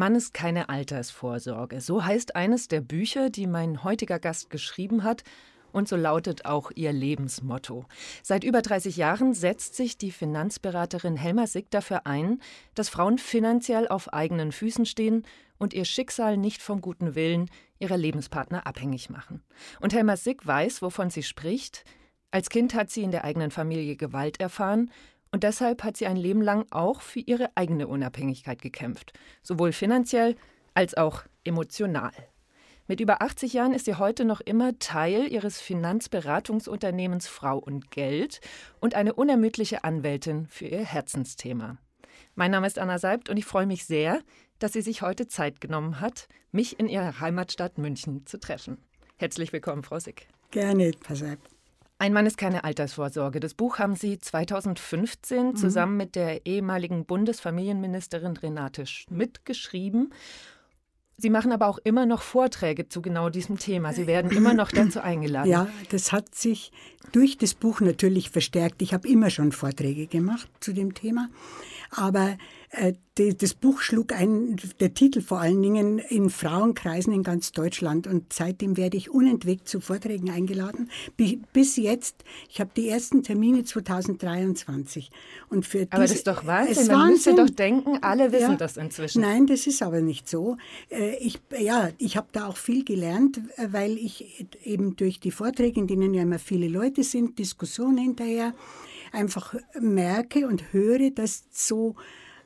Mann ist keine Altersvorsorge. So heißt eines der Bücher, die mein heutiger Gast geschrieben hat. Und so lautet auch ihr Lebensmotto. Seit über 30 Jahren setzt sich die Finanzberaterin Helma Sick dafür ein, dass Frauen finanziell auf eigenen Füßen stehen und ihr Schicksal nicht vom guten Willen ihrer Lebenspartner abhängig machen. Und Helma Sick weiß, wovon sie spricht. Als Kind hat sie in der eigenen Familie Gewalt erfahren und deshalb hat sie ein Leben lang auch für ihre eigene Unabhängigkeit gekämpft, sowohl finanziell als auch emotional. Mit über 80 Jahren ist sie heute noch immer Teil ihres Finanzberatungsunternehmens Frau und Geld und eine unermüdliche Anwältin für ihr Herzensthema. Mein Name ist Anna Seibt und ich freue mich sehr, dass sie sich heute Zeit genommen hat, mich in ihrer Heimatstadt München zu treffen. Herzlich willkommen, Frau Sick. Gerne, Frau Seibt. Ein Mann ist keine Altersvorsorge. Das Buch haben Sie 2015 mhm. zusammen mit der ehemaligen Bundesfamilienministerin Renate Schmidt geschrieben. Sie machen aber auch immer noch Vorträge zu genau diesem Thema. Sie werden immer noch dazu eingeladen. Ja, das hat sich durch das Buch natürlich verstärkt. Ich habe immer schon Vorträge gemacht zu dem Thema. Aber das Buch schlug ein, der Titel vor allen Dingen, in Frauenkreisen in ganz Deutschland. Und seitdem werde ich unentwegt zu Vorträgen eingeladen. Bis jetzt, ich habe die ersten Termine 2023. Und für aber das ist doch Wahnsinn. Man Wahnsinn. müsste doch denken, alle wissen ja, das inzwischen. Nein, das ist aber nicht so. Äh, ich, ja, ich habe da auch viel gelernt, weil ich eben durch die Vorträge, in denen ja immer viele Leute sind, Diskussionen hinterher, einfach merke und höre, dass so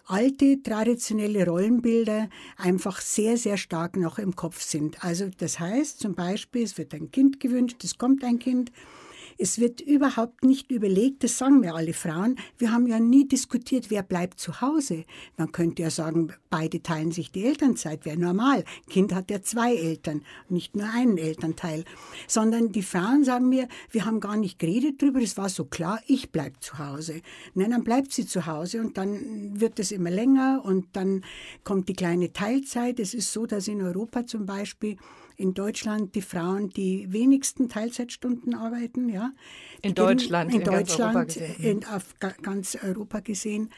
alte traditionelle Rollenbilder einfach sehr, sehr stark noch im Kopf sind. Also das heißt zum Beispiel, es wird ein Kind gewünscht, es kommt ein Kind, es wird überhaupt nicht überlegt, das sagen mir alle Frauen. Wir haben ja nie diskutiert, wer bleibt zu Hause. Man könnte ja sagen, beide teilen sich die Elternzeit, wäre normal. Kind hat ja zwei Eltern, nicht nur einen Elternteil. Sondern die Frauen sagen mir, wir haben gar nicht geredet drüber, es war so klar, ich bleibe zu Hause. Nein, dann bleibt sie zu Hause und dann wird es immer länger und dann kommt die kleine Teilzeit. Es ist so, dass in Europa zum Beispiel in Deutschland die Frauen die wenigsten Teilzeitstunden arbeiten. Ja. In Deutschland, in, in Deutschland, in, auf ganz Europa gesehen.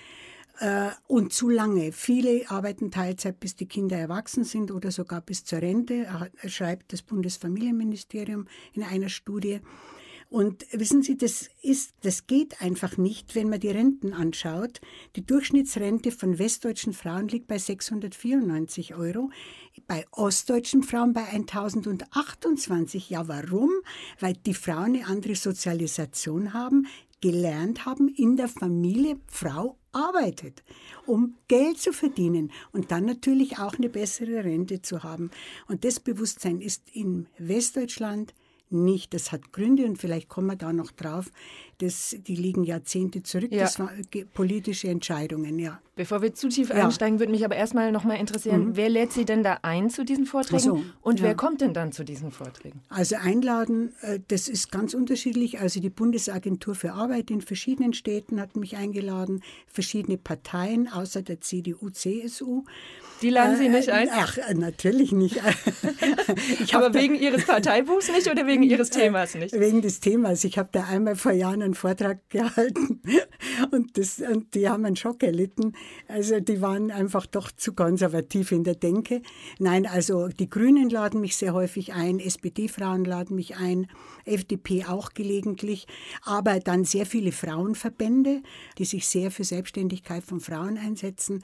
Äh, und zu lange. Viele arbeiten Teilzeit, bis die Kinder erwachsen sind oder sogar bis zur Rente, schreibt das Bundesfamilienministerium in einer Studie. Und wissen Sie, das ist, das geht einfach nicht, wenn man die Renten anschaut. Die Durchschnittsrente von westdeutschen Frauen liegt bei 694 Euro, bei ostdeutschen Frauen bei 1028. Ja, warum? Weil die Frauen eine andere Sozialisation haben, gelernt haben, in der Familie Frau arbeitet, um Geld zu verdienen und dann natürlich auch eine bessere Rente zu haben. Und das Bewusstsein ist in Westdeutschland nicht. Das hat Gründe und vielleicht kommen wir da noch drauf. Das, die liegen Jahrzehnte zurück. Ja. Das waren politische Entscheidungen, ja. Bevor wir zu tief ja. einsteigen, würde mich aber erstmal noch mal interessieren, mhm. wer lädt Sie denn da ein zu diesen Vorträgen so, und ja. wer kommt denn dann zu diesen Vorträgen? Also einladen, äh, das ist ganz unterschiedlich. Also die Bundesagentur für Arbeit in verschiedenen Städten hat mich eingeladen, verschiedene Parteien außer der CDU, CSU. Die laden Sie nicht ein? Ach, natürlich nicht. aber wegen Ihres Parteibuchs nicht oder wegen Ihres Themas nicht? Wegen des Themas. Ich habe da einmal vor Jahren einen Vortrag gehalten und, das, und die haben einen Schock erlitten. Also die waren einfach doch zu konservativ in der Denke. Nein, also die Grünen laden mich sehr häufig ein, SPD-Frauen laden mich ein, FDP auch gelegentlich, aber dann sehr viele Frauenverbände, die sich sehr für Selbstständigkeit von Frauen einsetzen.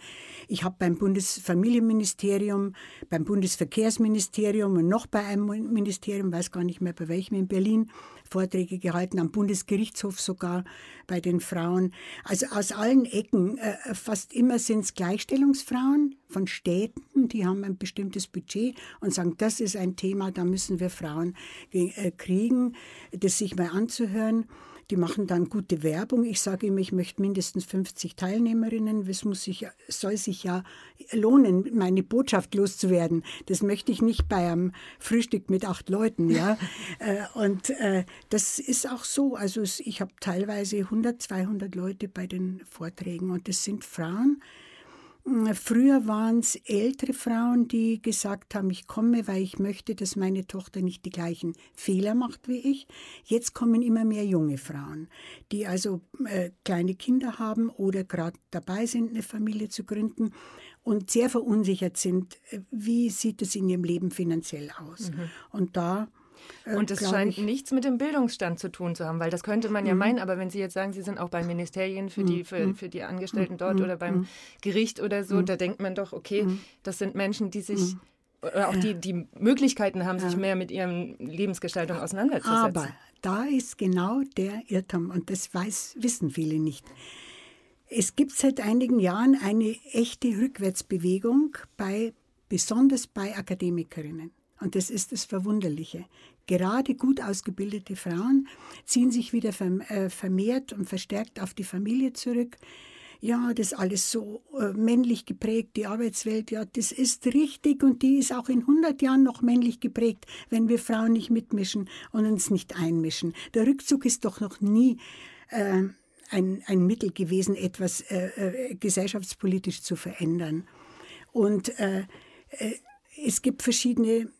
Ich habe beim Bundesfamilienministerium, beim Bundesverkehrsministerium und noch bei einem Ministerium, weiß gar nicht mehr bei welchem in Berlin, Vorträge gehalten, am Bundesgerichtshof sogar bei den Frauen. Also aus allen Ecken, äh, fast immer sind es Gleichstellungsfrauen von Städten, die haben ein bestimmtes Budget und sagen, das ist ein Thema, da müssen wir Frauen äh, kriegen, das sich mal anzuhören. Die machen dann gute Werbung. Ich sage immer, ich möchte mindestens 50 Teilnehmerinnen. Es muss sich, soll sich ja lohnen, meine Botschaft loszuwerden. Das möchte ich nicht bei einem Frühstück mit acht Leuten. Ja? Äh, und äh, das ist auch so. Also ich habe teilweise 100, 200 Leute bei den Vorträgen und das sind Frauen, Früher waren es ältere Frauen, die gesagt haben, ich komme, weil ich möchte, dass meine Tochter nicht die gleichen Fehler macht wie ich. Jetzt kommen immer mehr junge Frauen, die also äh, kleine Kinder haben oder gerade dabei sind, eine Familie zu gründen und sehr verunsichert sind, äh, wie sieht es in ihrem Leben finanziell aus. Mhm. Und da und es scheint ich. nichts mit dem Bildungsstand zu tun zu haben, weil das könnte man ja mhm. meinen, aber wenn Sie jetzt sagen, Sie sind auch bei Ministerien für die, für, mhm. für die Angestellten dort mhm. oder beim Gericht oder so, da denkt man doch, okay, das sind Menschen, die sich oder auch die, die Möglichkeiten haben, sich mehr mit ihren Lebensgestaltung auseinanderzusetzen. Aber da ist genau der Irrtum und das weiß, wissen viele nicht. Es gibt seit einigen Jahren eine echte Rückwärtsbewegung bei, besonders bei Akademikerinnen. Und das ist das Verwunderliche. Gerade gut ausgebildete Frauen ziehen sich wieder äh, vermehrt und verstärkt auf die Familie zurück. Ja, das alles so äh, männlich geprägt, die Arbeitswelt, ja, das ist richtig und die ist auch in 100 Jahren noch männlich geprägt, wenn wir Frauen nicht mitmischen und uns nicht einmischen. Der Rückzug ist doch noch nie äh, ein, ein Mittel gewesen, etwas äh, äh gesellschaftspolitisch zu verändern. Und äh, es gibt verschiedene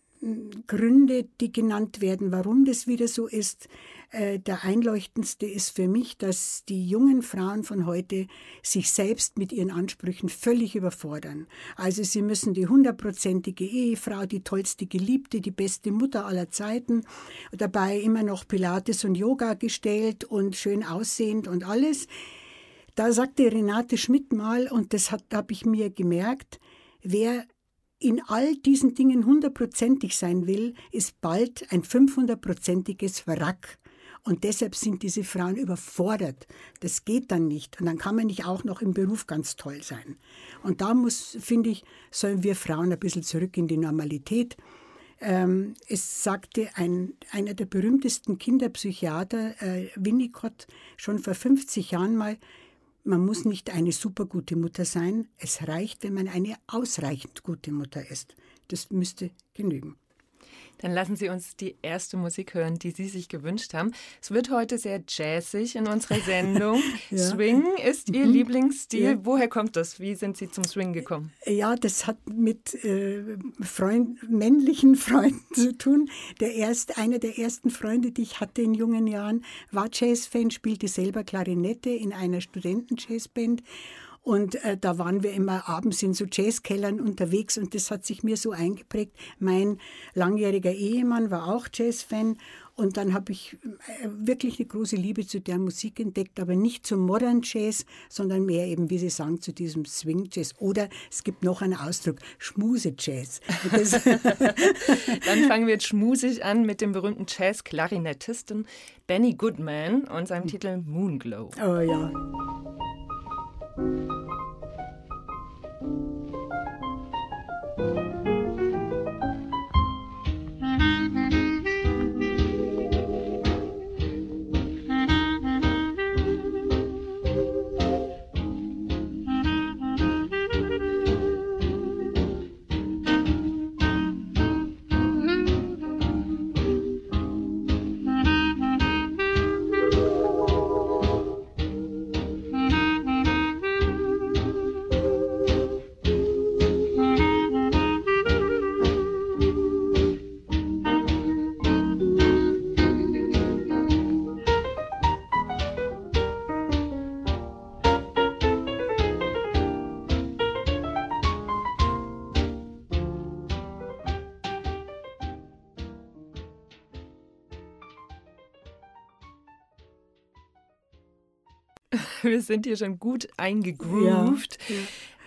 Gründe, die genannt werden, warum das wieder so ist. Äh, der einleuchtendste ist für mich, dass die jungen Frauen von heute sich selbst mit ihren Ansprüchen völlig überfordern. Also sie müssen die hundertprozentige Ehefrau, die tollste Geliebte, die beste Mutter aller Zeiten, dabei immer noch Pilates und Yoga gestellt und schön aussehend und alles. Da sagte Renate Schmidt mal, und das habe ich mir gemerkt, wer in all diesen Dingen hundertprozentig sein will, ist bald ein 500-prozentiges Wrack. Und deshalb sind diese Frauen überfordert. Das geht dann nicht. Und dann kann man nicht auch noch im Beruf ganz toll sein. Und da muss, finde ich, sollen wir Frauen ein bisschen zurück in die Normalität. Ähm, es sagte ein, einer der berühmtesten Kinderpsychiater, äh, Winnicott, schon vor 50 Jahren mal, man muss nicht eine super gute Mutter sein. Es reicht, wenn man eine ausreichend gute Mutter ist. Das müsste genügen. Dann lassen Sie uns die erste Musik hören, die Sie sich gewünscht haben. Es wird heute sehr jazzig in unserer Sendung. ja. Swing ist Ihr mhm. Lieblingsstil. Ja. Woher kommt das? Wie sind Sie zum Swing gekommen? Ja, das hat mit äh, Freund, männlichen Freunden zu tun. Der erst, einer der ersten Freunde, die ich hatte in jungen Jahren, war Jazzfan, spielte selber Klarinette in einer Studenten-Jazzband und äh, da waren wir immer abends in so Jazzkellern unterwegs und das hat sich mir so eingeprägt. Mein langjähriger Ehemann war auch Jazzfan und dann habe ich äh, wirklich eine große Liebe zu der Musik entdeckt, aber nicht zum Modern Jazz, sondern mehr eben, wie Sie sagen, zu diesem Swing Jazz. Oder es gibt noch einen Ausdruck, Schmuse Jazz. dann fangen wir jetzt schmusig an mit dem berühmten Jazz-Klarinettisten Benny Goodman und seinem Titel Moonglow. Oh ja. Thank you. wir sind hier schon gut eingegroovt ja.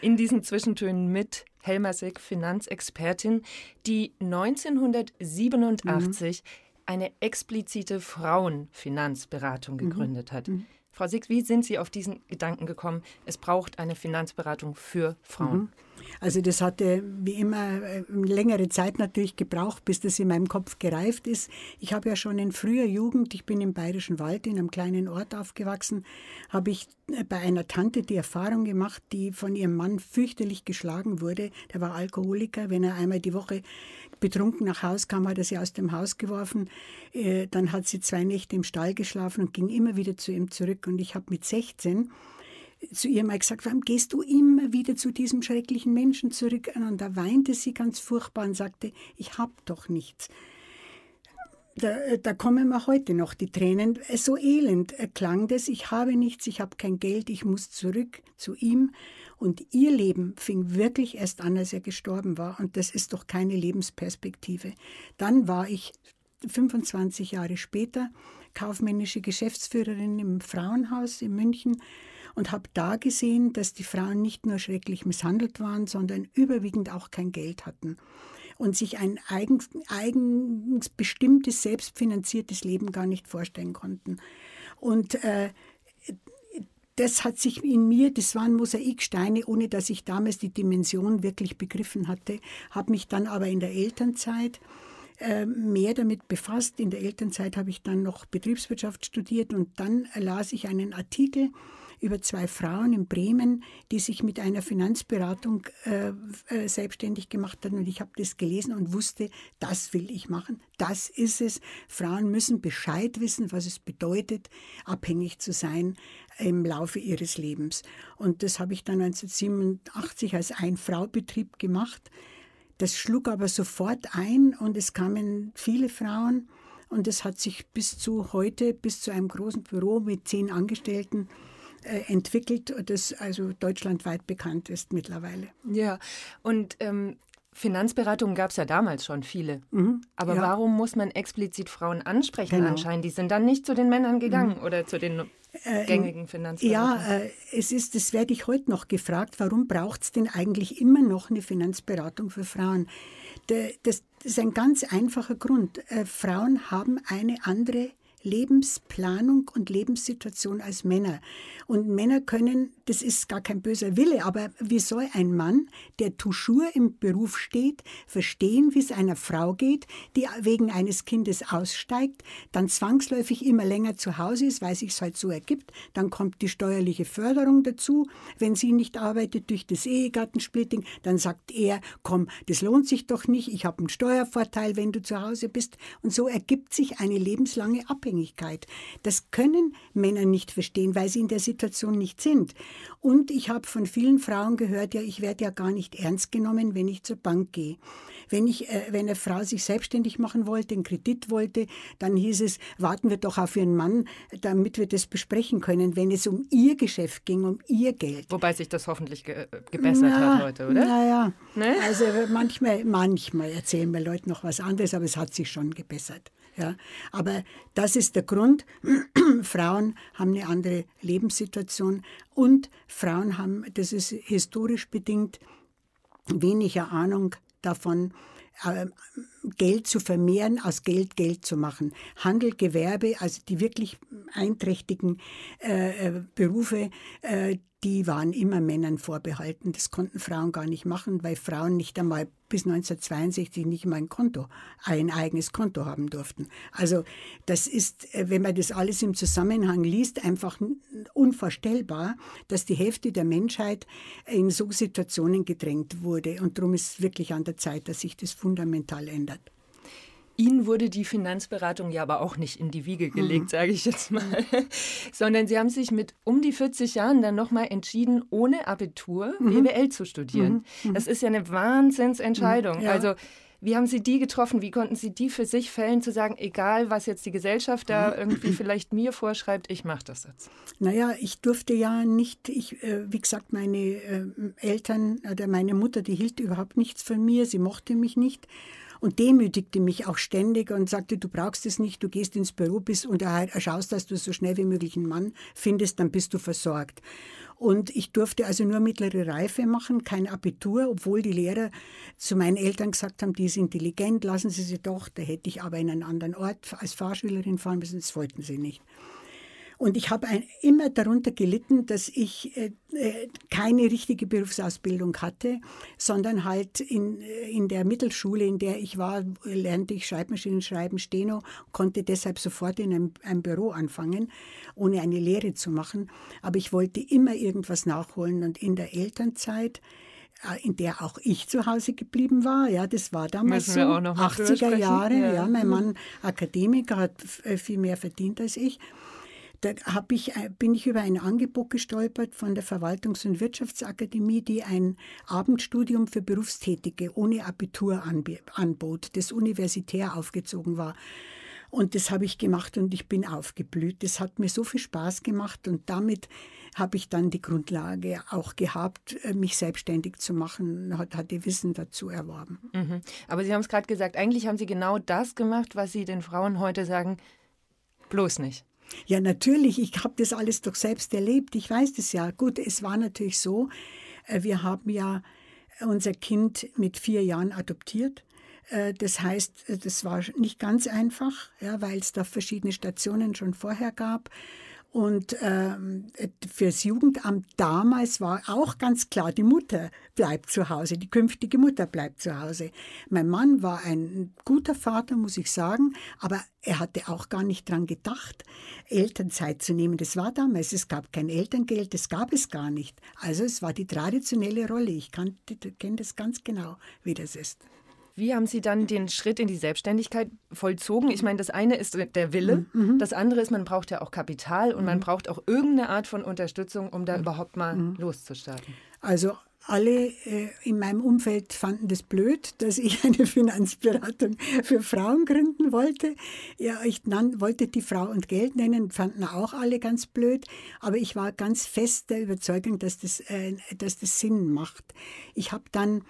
in diesen Zwischentönen mit Helma Sick, Finanzexpertin, die 1987 mhm. eine explizite Frauenfinanzberatung mhm. gegründet hat. Mhm. Frau Sick, wie sind Sie auf diesen Gedanken gekommen? Es braucht eine Finanzberatung für Frauen. Also das hatte wie immer äh, längere Zeit natürlich gebraucht, bis das in meinem Kopf gereift ist. Ich habe ja schon in früher Jugend, ich bin im Bayerischen Wald in einem kleinen Ort aufgewachsen, habe ich äh, bei einer Tante die Erfahrung gemacht, die von ihrem Mann fürchterlich geschlagen wurde. Der war Alkoholiker. Wenn er einmal die Woche betrunken nach Hause kam, hat er sie aus dem Haus geworfen. Äh, dann hat sie zwei Nächte im Stall geschlafen und ging immer wieder zu ihm zurück. Und ich habe mit 16 zu ihr mal gesagt, warum gehst du immer wieder zu diesem schrecklichen Menschen zurück? Und da weinte sie ganz furchtbar und sagte, ich habe doch nichts. Da, da, kommen mir heute noch die Tränen. So elend klang das. Ich habe nichts, ich habe kein Geld, ich muss zurück zu ihm. Und ihr Leben fing wirklich erst an, als er gestorben war. Und das ist doch keine Lebensperspektive. Dann war ich 25 Jahre später kaufmännische Geschäftsführerin im Frauenhaus in München und habe da gesehen, dass die Frauen nicht nur schrecklich misshandelt waren, sondern überwiegend auch kein Geld hatten und sich ein eigens, eigens bestimmtes, selbstfinanziertes Leben gar nicht vorstellen konnten. Und äh, das hat sich in mir, das waren Mosaiksteine, ohne dass ich damals die Dimension wirklich begriffen hatte, habe mich dann aber in der Elternzeit äh, mehr damit befasst. In der Elternzeit habe ich dann noch Betriebswirtschaft studiert und dann las ich einen Artikel über zwei Frauen in Bremen, die sich mit einer Finanzberatung äh, äh, selbstständig gemacht hatten. Und ich habe das gelesen und wusste, das will ich machen. Das ist es. Frauen müssen Bescheid wissen, was es bedeutet, abhängig zu sein im Laufe ihres Lebens. Und das habe ich dann 1987 als Ein-Frau-Betrieb gemacht. Das schlug aber sofort ein und es kamen viele Frauen und es hat sich bis zu heute, bis zu einem großen Büro mit zehn Angestellten entwickelt, das also deutschlandweit bekannt ist mittlerweile. Ja, und ähm, Finanzberatungen gab es ja damals schon viele. Mhm, Aber ja. warum muss man explizit Frauen ansprechen genau. anscheinend? Die sind dann nicht zu den Männern gegangen mhm. oder zu den äh, gängigen Finanzberatungen. Ja, äh, es ist, das werde ich heute noch gefragt, warum braucht es denn eigentlich immer noch eine Finanzberatung für Frauen? Das, ist ein ganz einfacher Grund. Äh, Frauen haben eine andere Lebensplanung und Lebenssituation als Männer. Und Männer können, das ist gar kein böser Wille, aber wie soll ein Mann, der toujours im Beruf steht, verstehen, wie es einer Frau geht, die wegen eines Kindes aussteigt, dann zwangsläufig immer länger zu Hause ist, weil sich es halt so ergibt, dann kommt die steuerliche Förderung dazu, wenn sie nicht arbeitet durch das Ehegattensplitting, dann sagt er, komm, das lohnt sich doch nicht, ich habe einen Steuervorteil, wenn du zu Hause bist. Und so ergibt sich eine lebenslange Abhängigkeit. Unabhängigkeit. Das können Männer nicht verstehen, weil sie in der Situation nicht sind. Und ich habe von vielen Frauen gehört, ja, ich werde ja gar nicht ernst genommen, wenn ich zur Bank gehe. Wenn, ich, äh, wenn eine Frau sich selbstständig machen wollte, einen Kredit wollte, dann hieß es, warten wir doch auf ihren Mann, damit wir das besprechen können, wenn es um ihr Geschäft ging, um ihr Geld. Wobei sich das hoffentlich ge gebessert Na, hat heute, oder? Naja, ne? also manchmal, manchmal erzählen mir Leute noch was anderes, aber es hat sich schon gebessert. Ja. Aber das ist der Grund. Frauen haben eine andere Lebenssituation und Frauen haben, das ist historisch bedingt, weniger Ahnung davon, äh, Geld zu vermehren, aus Geld Geld zu machen. Handel, Gewerbe, also die wirklich einträchtigen äh, äh Berufe, äh, die waren immer Männern vorbehalten. Das konnten Frauen gar nicht machen, weil Frauen nicht einmal bis 1962 nicht mal ein Konto, ein eigenes Konto haben durften. Also das ist, äh, wenn man das alles im Zusammenhang liest, einfach unvorstellbar, dass die Hälfte der Menschheit in so Situationen gedrängt wurde. Und darum ist es wirklich an der Zeit, dass sich das fundamental ändert. Ihnen wurde die Finanzberatung ja aber auch nicht in die Wiege gelegt, mhm. sage ich jetzt mal, sondern Sie haben sich mit um die 40 Jahren dann nochmal entschieden, ohne Abitur mhm. BWL zu studieren. Mhm. mhm. Das ist ja eine Wahnsinnsentscheidung. Ja. Also wie haben Sie die getroffen? Wie konnten Sie die für sich fällen, zu sagen, egal was jetzt die Gesellschaft da mhm. irgendwie vielleicht mir vorschreibt, ich mache das jetzt? Naja, ich durfte ja nicht, ich, äh, wie gesagt, meine äh, Eltern oder meine Mutter, die hielt überhaupt nichts von mir, sie mochte mich nicht und demütigte mich auch ständig und sagte, du brauchst es nicht, du gehst ins Büro bist und schaust, dass du so schnell wie möglich einen Mann findest, dann bist du versorgt. Und ich durfte also nur mittlere Reife machen, kein Abitur, obwohl die Lehrer zu meinen Eltern gesagt haben, die ist intelligent, lassen Sie sie doch. Da hätte ich aber in einen anderen Ort als Fahrschülerin fahren müssen, das wollten sie nicht. Und ich habe immer darunter gelitten, dass ich äh, äh, keine richtige Berufsausbildung hatte, sondern halt in, äh, in der Mittelschule, in der ich war, lernte ich Schreibmaschinen schreiben, Steno, konnte deshalb sofort in einem, einem Büro anfangen, ohne eine Lehre zu machen. Aber ich wollte immer irgendwas nachholen und in der Elternzeit in der auch ich zu Hause geblieben war. Ja, das war damals so, 80er Jahre. Ja. ja. mein Mann Akademiker hat viel mehr verdient als ich da ich, äh, bin ich über ein Angebot gestolpert von der Verwaltungs- und Wirtschaftsakademie, die ein Abendstudium für Berufstätige ohne Abitur anbot, das universitär aufgezogen war. Und das habe ich gemacht und ich bin aufgeblüht. Das hat mir so viel Spaß gemacht und damit habe ich dann die Grundlage auch gehabt, äh, mich selbstständig zu machen, hatte Wissen dazu erworben. Mhm. Aber Sie haben es gerade gesagt, eigentlich haben Sie genau das gemacht, was Sie den Frauen heute sagen, bloß nicht. Ja, natürlich. Ich habe das alles doch selbst erlebt. Ich weiß das ja. Gut, es war natürlich so, äh, wir haben ja unser Kind mit vier Jahren adoptiert. Äh, das heißt, äh, das war nicht ganz einfach, ja, weil es da verschiedene Stationen schon vorher gab. Und ähm, fürs Jugendamt damals war auch ganz klar, die Mutter bleibt zu Hause, die künftige Mutter bleibt zu Hause. Mein Mann war ein guter Vater, muss ich sagen, aber er hatte auch gar nicht daran gedacht, Elternzeit zu nehmen. Das war damals, es gab kein Elterngeld, das gab es gar nicht. Also es war die traditionelle Rolle. Ich kenne das ganz genau, wie das ist. Wie haben Sie dann den Schritt in die Selbstständigkeit vollzogen? Ich meine, das eine ist der Wille, mhm. mhm. das andere ist, man braucht ja auch Kapital und mhm. man braucht auch irgendeine Art von Unterstützung, um da mhm. überhaupt mal mhm. loszustarten. Also alle äh, in meinem Umfeld fanden das blöd, dass ich eine Finanzberatung für Frauen gründen wollte. Ja, ich nan, wollte die Frau und Geld nennen, fanden auch alle ganz blöd. Aber ich war ganz fest der Überzeugung, dass das, äh, dass das Sinn macht. Ich habe dann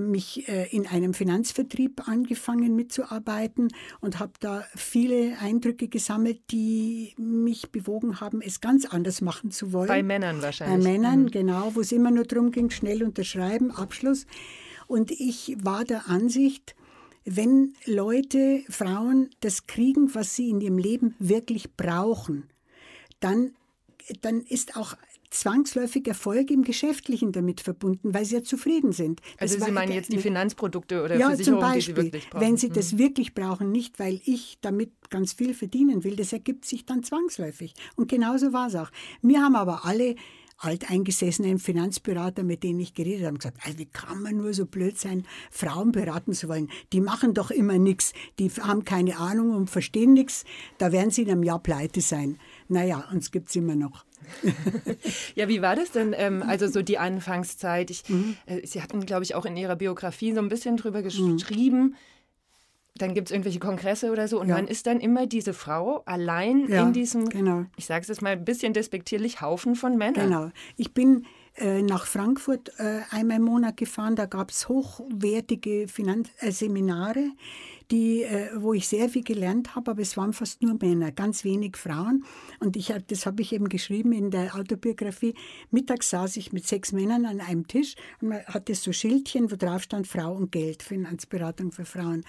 mich äh, in einem Finanzvertrieb angefangen mitzuarbeiten und habe da viele Eindrücke gesammelt, die mich bewogen haben, es ganz anders machen zu wollen. Bei Männern wahrscheinlich. Bei Männern, mhm. genau, wo es immer nur darum ging, schnell unterschreiben, Abschluss. Und ich war der Ansicht, wenn Leute, Frauen das kriegen, was sie in ihrem Leben wirklich brauchen, dann dann ist auch zwangsläufig Erfolg im Geschäftlichen damit verbunden, weil sie ja zufrieden sind. Das also Sie meinen jetzt die Finanzprodukte oder ja, Versicherungen, Beispiel, die Sie wirklich brauchen? Wenn Sie das mhm. wirklich brauchen, nicht weil ich damit ganz viel verdienen will, das ergibt sich dann zwangsläufig. Und genauso war es auch. Wir haben aber alle alteingesessenen Finanzberater, mit denen ich geredet habe, gesagt, also wie kann man nur so blöd sein, Frauen beraten zu wollen? Die machen doch immer nichts, die haben keine Ahnung und verstehen nichts, da werden sie in einem Jahr pleite sein. Naja, uns gibt es immer noch. ja, wie war das denn? Ähm, also so die Anfangszeit. Ich, mhm. äh, Sie hatten, glaube ich, auch in Ihrer Biografie so ein bisschen drüber mhm. geschrieben. Mhm. Dann gibt es irgendwelche Kongresse oder so und ja. man ist dann immer diese Frau allein ja, in diesem, genau. ich sage es jetzt mal ein bisschen despektierlich, Haufen von Männern. Genau. Ich bin äh, nach Frankfurt äh, einmal im Monat gefahren, da gab es hochwertige Finanz äh, Seminare die, äh, wo ich sehr viel gelernt habe, aber es waren fast nur Männer, ganz wenig Frauen. Und ich hab, das habe ich eben geschrieben in der Autobiografie. Mittags saß ich mit sechs Männern an einem Tisch und man hatte so Schildchen, wo drauf stand Frau und Geld, Finanzberatung für Frauen.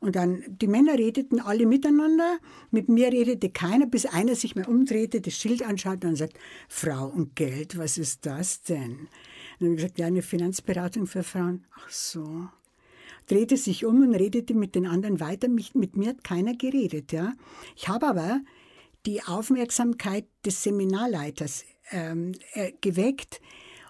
Und dann, die Männer redeten alle miteinander, mit mir redete keiner, bis einer sich mal umdrehte, das Schild anschaut und sagt, Frau und Geld, was ist das denn? Und dann habe ich gesagt, ja, eine Finanzberatung für Frauen. Ach so drehte sich um und redete mit den anderen weiter. Mich, mit mir hat keiner geredet. Ja. Ich habe aber die Aufmerksamkeit des Seminarleiters ähm, äh, geweckt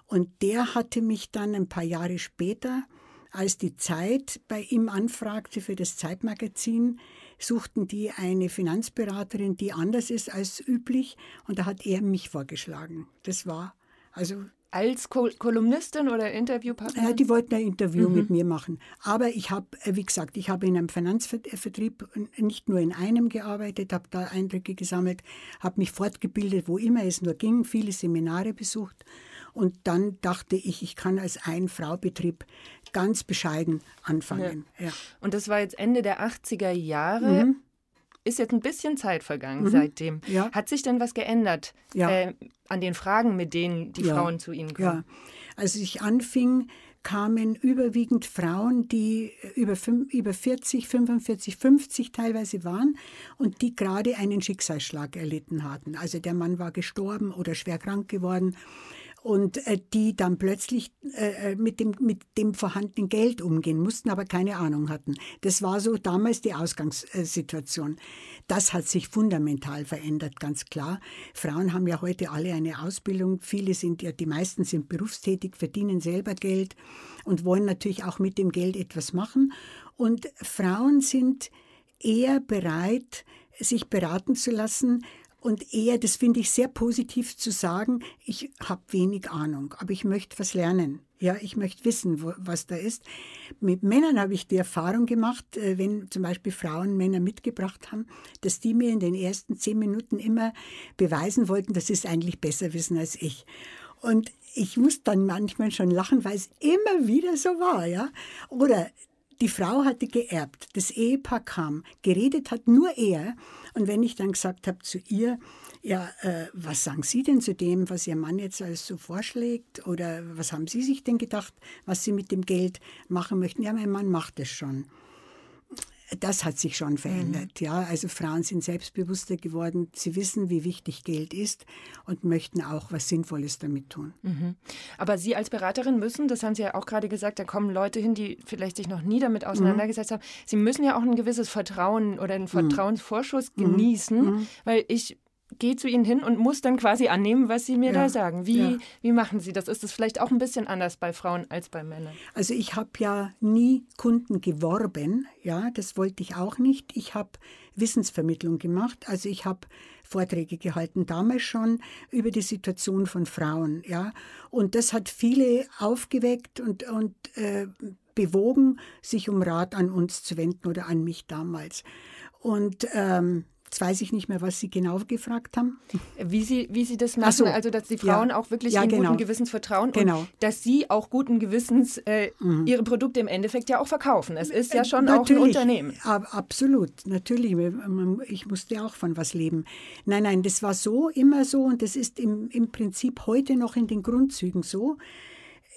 und der hatte mich dann ein paar Jahre später, als die Zeit bei ihm anfragte für das Zeitmagazin, suchten die eine Finanzberaterin, die anders ist als üblich und da hat er mich vorgeschlagen. Das war also als Kol Kolumnistin oder Interviewpartnerin? Ja, die wollten ein Interview mhm. mit mir machen. Aber ich habe, äh, wie gesagt, ich habe in einem Finanzvertrieb nicht nur in einem gearbeitet, habe da Eindrücke gesammelt, habe mich fortgebildet, wo immer es nur ging, viele Seminare besucht. Und dann dachte ich, ich kann als Ein-Frau-Betrieb ganz bescheiden anfangen. Ja. Ja. Und das war jetzt Ende der 80er Jahre. Mhm ist jetzt ein bisschen Zeit vergangen mhm. seitdem. Ja. Hat sich denn was geändert ja. äh, an den Fragen, mit denen die ja. Frauen zu Ihnen kommen? Ja, als ich anfing, kamen überwiegend Frauen, die über, über 40, 45, 50 teilweise waren und die gerade einen Schicksalsschlag erlitten hatten. Also der Mann war gestorben oder schwer krank geworden und äh, die dann plötzlich äh, äh, mit, dem, mit dem vorhandenen Geld umgehen mussten, aber keine Ahnung hatten. Das war so damals die Ausgangssituation. Das hat sich fundamental verändert, ganz klar. Frauen haben ja heute alle eine Ausbildung. Viele sind ja, die meisten sind berufstätig, verdienen selber Geld und wollen natürlich auch mit dem Geld etwas machen. Und Frauen sind eher bereit, sich beraten zu lassen, und eher, das finde ich sehr positiv zu sagen, ich habe wenig Ahnung, aber ich möchte was lernen. Ja, ich möchte wissen, wo, was da ist. Mit Männern habe ich die Erfahrung gemacht, äh, wenn zum Beispiel Frauen Männer mitgebracht haben, dass die mir in den ersten zehn Minuten immer beweisen wollten, dass sie es eigentlich besser wissen als ich. Und ich muss dann manchmal schon lachen, weil es immer wieder so war, ja. Oder die Frau hatte geerbt, das Ehepaar kam, geredet hat nur er. Und wenn ich dann gesagt habe zu ihr, ja, äh, was sagen Sie denn zu dem, was Ihr Mann jetzt alles so vorschlägt? Oder was haben Sie sich denn gedacht, was Sie mit dem Geld machen möchten? Ja, mein Mann macht es schon das hat sich schon verändert. Mhm. Ja, also Frauen sind selbstbewusster geworden. Sie wissen, wie wichtig Geld ist und möchten auch was Sinnvolles damit tun. Mhm. Aber Sie als Beraterin müssen, das haben Sie ja auch gerade gesagt, da kommen Leute hin, die vielleicht sich noch nie damit auseinandergesetzt mhm. haben. Sie müssen ja auch ein gewisses Vertrauen oder einen mhm. Vertrauensvorschuss mhm. genießen, mhm. weil ich gehe zu Ihnen hin und muss dann quasi annehmen, was Sie mir ja, da sagen. Wie, ja. wie machen Sie das? Ist das vielleicht auch ein bisschen anders bei Frauen als bei Männern? Also ich habe ja nie Kunden geworben, ja, das wollte ich auch nicht. Ich habe Wissensvermittlung gemacht, also ich habe Vorträge gehalten, damals schon über die Situation von Frauen, ja, und das hat viele aufgeweckt und, und äh, bewogen, sich um Rat an uns zu wenden oder an mich damals. Und ähm, Jetzt weiß ich nicht mehr, was Sie genau gefragt haben. Wie Sie, wie Sie das machen, so. also dass die Frauen ja. auch wirklich ja, genau. guten Gewissens vertrauen genau. und dass Sie auch guten Gewissens äh, mhm. Ihre Produkte im Endeffekt ja auch verkaufen. Es ist ja schon natürlich, auch ein Unternehmen. Absolut, natürlich. Ich musste auch von was leben. Nein, nein, das war so, immer so und das ist im, im Prinzip heute noch in den Grundzügen so.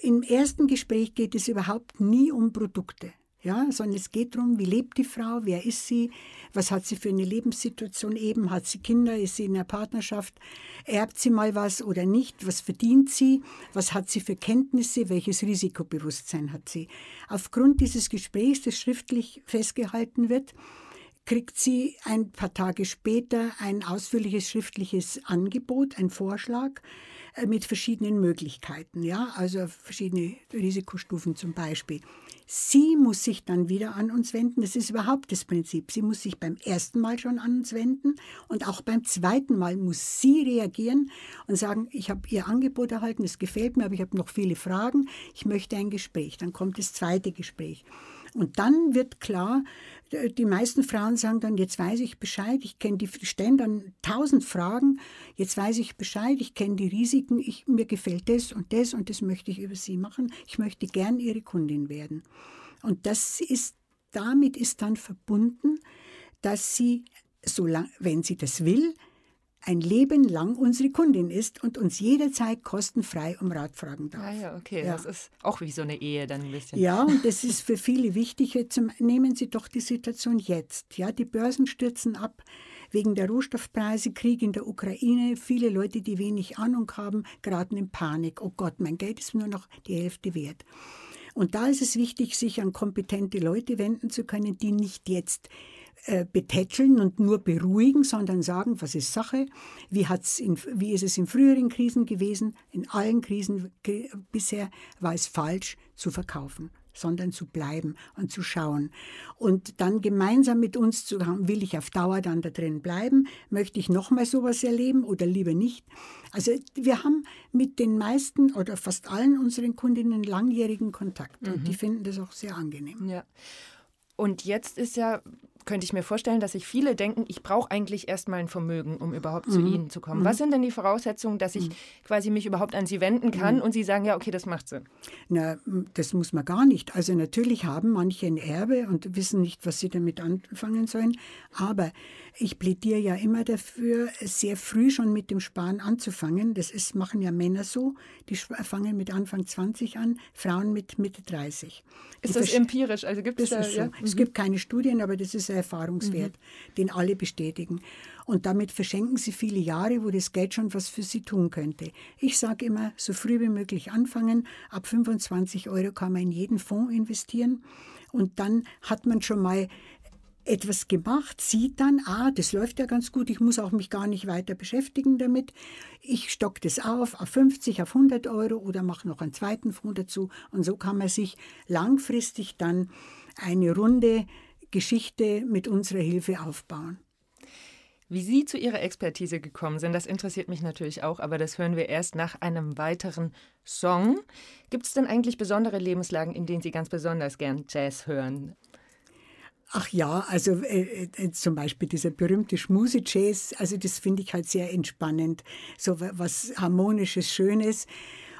Im ersten Gespräch geht es überhaupt nie um Produkte ja, sondern es geht darum, wie lebt die Frau, wer ist sie, was hat sie für eine Lebenssituation eben, hat sie Kinder, ist sie in einer Partnerschaft, erbt sie mal was oder nicht, was verdient sie, was hat sie für Kenntnisse, welches Risikobewusstsein hat sie. Aufgrund dieses Gesprächs, das schriftlich festgehalten wird, kriegt sie ein paar Tage später ein ausführliches schriftliches Angebot, ein Vorschlag, äh, mit verschiedenen Möglichkeiten, ja, also verschiedene Risikostufen zum Beispiel. Sie muss sich dann wieder an uns wenden. Das ist überhaupt das Prinzip. Sie muss sich beim ersten Mal schon an uns wenden und auch beim zweiten Mal muss sie reagieren und sagen, ich habe Ihr Angebot erhalten, es gefällt mir, aber ich habe noch viele Fragen, ich möchte ein Gespräch. Dann kommt das zweite Gespräch. Und dann wird klar, die meisten Frauen sagen dann, jetzt weiß ich Bescheid, ich kenne die, stellen dann tausend Fragen, jetzt weiß ich Bescheid, ich kenne die Risiken, ich, mir gefällt das und das und das möchte ich über sie machen. Ich möchte gern ihre Kundin werden. Und das ist, damit ist dann verbunden, dass sie, solang, wenn sie das will, ein Leben lang unsere Kundin ist und uns jederzeit kostenfrei um Rat fragen darf. Ah ja, okay, ja. das ist auch wie so eine Ehe dann ein bisschen. Ja, und das ist für viele wichtig. Jetzt nehmen Sie doch die Situation jetzt. Ja, die Börsen stürzen ab wegen der Rohstoffpreise, Krieg in der Ukraine. Viele Leute, die wenig Ahnung haben, geraten in Panik. Oh Gott, mein Geld ist nur noch die Hälfte wert. Und da ist es wichtig, sich an kompetente Leute wenden zu können, die nicht jetzt äh, betätscheln und nur beruhigen, sondern sagen, was ist Sache, wie, hat's in, wie ist es in früheren Krisen gewesen, in allen Krisen bisher war es falsch zu verkaufen sondern zu bleiben und zu schauen. Und dann gemeinsam mit uns zu haben, will ich auf Dauer dann da drin bleiben? Möchte ich nochmal sowas erleben oder lieber nicht? Also wir haben mit den meisten oder fast allen unseren Kundinnen langjährigen Kontakt mhm. und die finden das auch sehr angenehm. Ja. Und jetzt ist ja könnte ich mir vorstellen, dass sich viele denken, ich brauche eigentlich erstmal ein Vermögen, um überhaupt mhm. zu Ihnen zu kommen. Mhm. Was sind denn die Voraussetzungen, dass ich mhm. quasi mich überhaupt an Sie wenden kann mhm. und Sie sagen, ja, okay, das macht Sinn? Na, das muss man gar nicht. Also natürlich haben manche ein Erbe und wissen nicht, was sie damit anfangen sollen. Aber ich plädiere ja immer dafür, sehr früh schon mit dem Sparen anzufangen. Das ist, machen ja Männer so. Die fangen mit Anfang 20 an, Frauen mit Mitte 30. Ist die das empirisch? Also gibt es da, so. ja? Es gibt keine Studien, aber das ist ein Erfahrungswert, mhm. den alle bestätigen. Und damit verschenken sie viele Jahre, wo das Geld schon was für sie tun könnte. Ich sage immer, so früh wie möglich anfangen. Ab 25 Euro kann man in jeden Fonds investieren. Und dann hat man schon mal etwas gemacht, sieht dann, ah, das läuft ja ganz gut, ich muss auch mich gar nicht weiter beschäftigen damit. Ich stocke das auf auf 50, auf 100 Euro oder mache noch einen zweiten Fonds dazu. Und so kann man sich langfristig dann eine runde Geschichte mit unserer Hilfe aufbauen. Wie Sie zu Ihrer Expertise gekommen sind, das interessiert mich natürlich auch, aber das hören wir erst nach einem weiteren Song. Gibt es denn eigentlich besondere Lebenslagen, in denen Sie ganz besonders gern Jazz hören? Ach ja, also äh, äh, zum Beispiel dieser berühmte Schmuse-Jazz, also das finde ich halt sehr entspannend, so was harmonisches, schönes.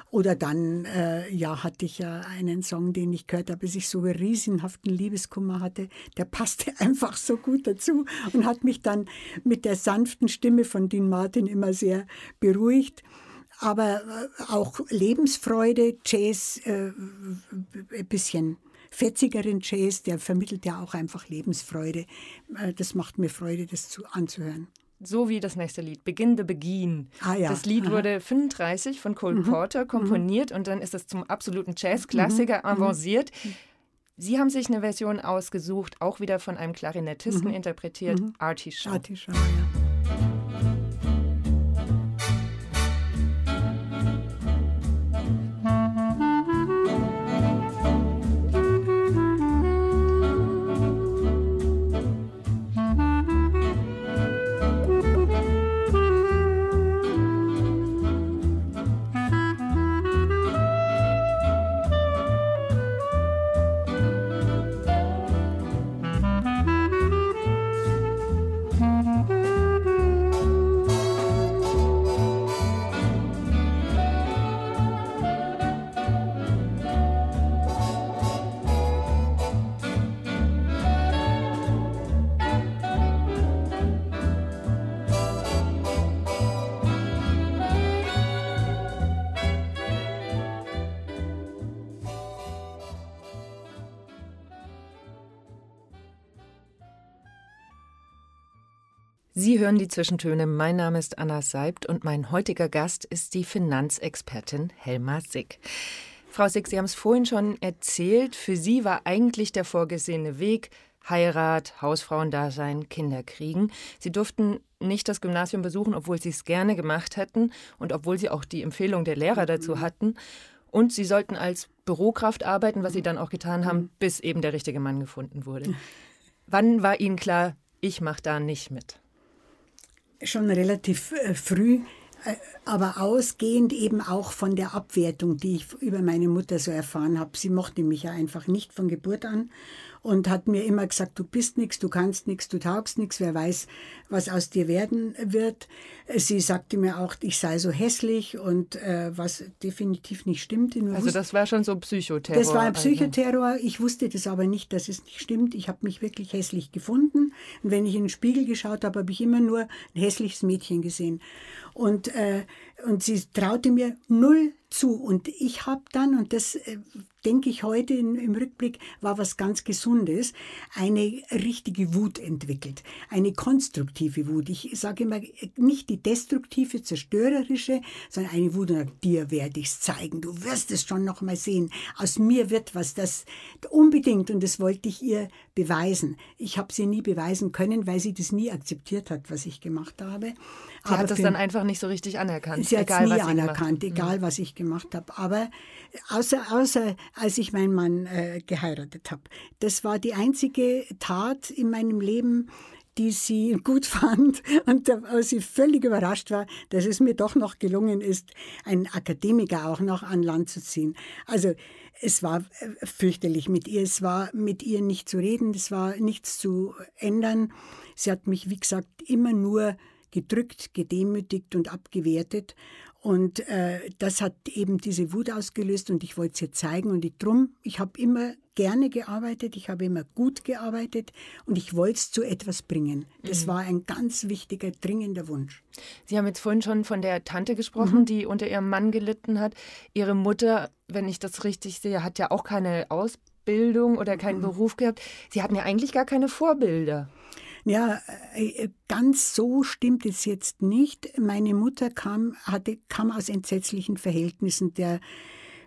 Oder dann, äh, ja, hatte ich ja einen Song, den ich gehört habe, als ich so einen riesenhaften Liebeskummer hatte. Der passte einfach so gut dazu und hat mich dann mit der sanften Stimme von Dean Martin immer sehr beruhigt. Aber äh, auch Lebensfreude, Jazz, äh, ein bisschen fetzigeren Jazz, der vermittelt ja auch einfach Lebensfreude. Äh, das macht mir Freude, das zu, anzuhören. So wie das nächste Lied, Begin the Begin. Ah, ja. Das Lied wurde 35 von Cole mhm. Porter komponiert mhm. und dann ist es zum absoluten Jazzklassiker mhm. avanciert. Mhm. Sie haben sich eine Version ausgesucht, auch wieder von einem Klarinettisten mhm. interpretiert, mhm. Artie Shaw. Artie Shaw, ja. Sie hören die Zwischentöne. Mein Name ist Anna Seibt und mein heutiger Gast ist die Finanzexpertin Helma Sick. Frau Sick, Sie haben es vorhin schon erzählt. Für Sie war eigentlich der vorgesehene Weg Heirat, Hausfrauendasein, Kinder kriegen. Sie durften nicht das Gymnasium besuchen, obwohl Sie es gerne gemacht hätten und obwohl Sie auch die Empfehlung der Lehrer dazu hatten. Und Sie sollten als Bürokraft arbeiten, was Sie dann auch getan haben, bis eben der richtige Mann gefunden wurde. Wann war Ihnen klar, ich mache da nicht mit? Schon relativ äh, früh, äh, aber ausgehend eben auch von der Abwertung, die ich über meine Mutter so erfahren habe. Sie mochte mich ja einfach nicht von Geburt an und hat mir immer gesagt, du bist nichts, du kannst nichts, du taugst nichts, wer weiß, was aus dir werden wird. Sie sagte mir auch, ich sei so hässlich und äh, was definitiv nicht stimmte. Nur also das war schon so Psychoterror. Das war ein also. Psychoterror. Ich wusste das aber nicht, dass es nicht stimmt. Ich habe mich wirklich hässlich gefunden. Und wenn ich in den Spiegel geschaut habe, habe ich immer nur ein hässliches Mädchen gesehen. Und, äh, und sie traute mir null zu. Und ich habe dann, und das äh, denke ich heute in, im Rückblick, war was ganz Gesundes, eine richtige Wut entwickelt. Eine konstruktive Wut. Ich sage immer, nicht die destruktive, zerstörerische, sondern eine Wut, dir werde ich es zeigen. Du wirst es schon noch mal sehen. Aus mir wird was, das unbedingt, und das wollte ich ihr beweisen. Ich habe sie nie beweisen können, weil sie das nie akzeptiert hat, was ich gemacht habe. Sie Aber hat das dann einfach nicht so richtig anerkannt. Sie hat es nie anerkannt, egal mhm. was ich gemacht habe. Aber außer, außer als ich meinen Mann äh, geheiratet habe. Das war die einzige Tat in meinem Leben, die sie gut fand und als sie völlig überrascht war, dass es mir doch noch gelungen ist, einen Akademiker auch noch an Land zu ziehen. Also es war äh, fürchterlich mit ihr. Es war mit ihr nicht zu reden, es war nichts zu ändern. Sie hat mich, wie gesagt, immer nur gedrückt, gedemütigt und abgewertet. Und äh, das hat eben diese Wut ausgelöst und ich wollte es ihr zeigen. Und ich, drum, ich habe immer gerne gearbeitet, ich habe immer gut gearbeitet und ich wollte es zu etwas bringen. Das mhm. war ein ganz wichtiger, dringender Wunsch. Sie haben jetzt vorhin schon von der Tante gesprochen, mhm. die unter ihrem Mann gelitten hat. Ihre Mutter, wenn ich das richtig sehe, hat ja auch keine Ausbildung oder keinen mhm. Beruf gehabt. Sie hatten ja eigentlich gar keine Vorbilder. Ja, äh, ganz so stimmt es jetzt nicht. Meine Mutter kam, hatte, kam aus entsetzlichen Verhältnissen. Der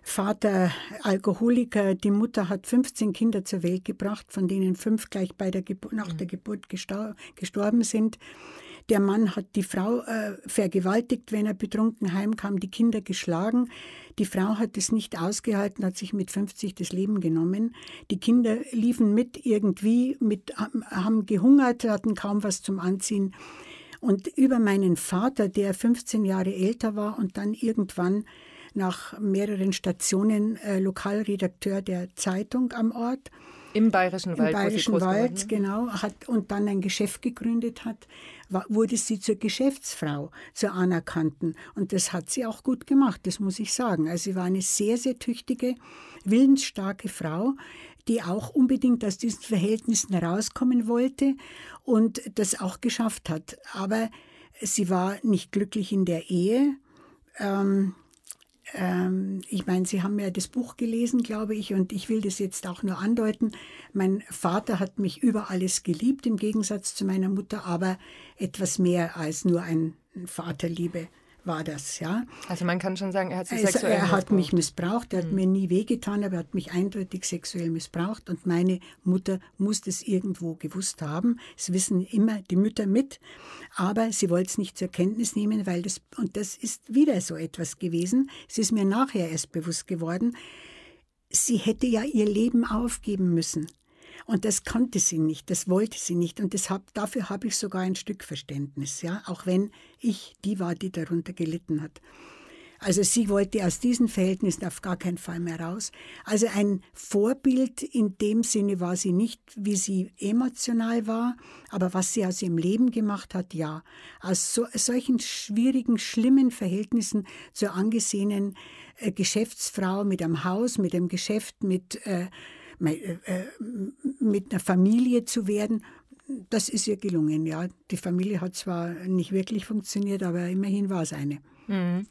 Vater Alkoholiker, die Mutter hat 15 Kinder zur Welt gebracht, von denen fünf gleich bei der nach der Geburt gestorben sind. Der Mann hat die Frau äh, vergewaltigt, wenn er betrunken heimkam, die Kinder geschlagen. Die Frau hat es nicht ausgehalten, hat sich mit 50 das Leben genommen. Die Kinder liefen mit irgendwie, mit, haben gehungert, hatten kaum was zum Anziehen. Und über meinen Vater, der 15 Jahre älter war und dann irgendwann nach mehreren Stationen äh, Lokalredakteur der Zeitung am Ort, im Bayerischen Wald. Im Bayerischen Wald, genau. Hat, und dann ein Geschäft gegründet hat, wurde sie zur Geschäftsfrau, zur Anerkannten. Und das hat sie auch gut gemacht, das muss ich sagen. Also sie war eine sehr, sehr tüchtige, willensstarke Frau, die auch unbedingt aus diesen Verhältnissen herauskommen wollte und das auch geschafft hat. Aber sie war nicht glücklich in der Ehe. Ähm, ähm, ich meine, Sie haben ja das Buch gelesen, glaube ich, und ich will das jetzt auch nur andeuten. Mein Vater hat mich über alles geliebt, im Gegensatz zu meiner Mutter, aber etwas mehr als nur ein Vaterliebe war das, ja. Also man kann schon sagen, er hat sich also sexuell Er hat mich missbraucht, er hat mhm. mir nie wehgetan, aber er hat mich eindeutig sexuell missbraucht und meine Mutter muss das irgendwo gewusst haben. Es wissen immer die Mütter mit, aber sie wollte es nicht zur Kenntnis nehmen, weil das, und das ist wieder so etwas gewesen, es ist mir nachher erst bewusst geworden, sie hätte ja ihr Leben aufgeben müssen. Und das konnte sie nicht, das wollte sie nicht. Und das hab, dafür habe ich sogar ein Stück Verständnis, ja, auch wenn ich die war, die darunter gelitten hat. Also sie wollte aus diesen Verhältnissen auf gar keinen Fall mehr raus. Also ein Vorbild in dem Sinne war sie nicht, wie sie emotional war, aber was sie aus ihrem Leben gemacht hat, ja. Aus so, solchen schwierigen, schlimmen Verhältnissen zur angesehenen äh, Geschäftsfrau mit einem Haus, mit einem Geschäft, mit äh, mit einer Familie zu werden, das ist ihr gelungen. Ja, die Familie hat zwar nicht wirklich funktioniert, aber immerhin war es eine. Mhm.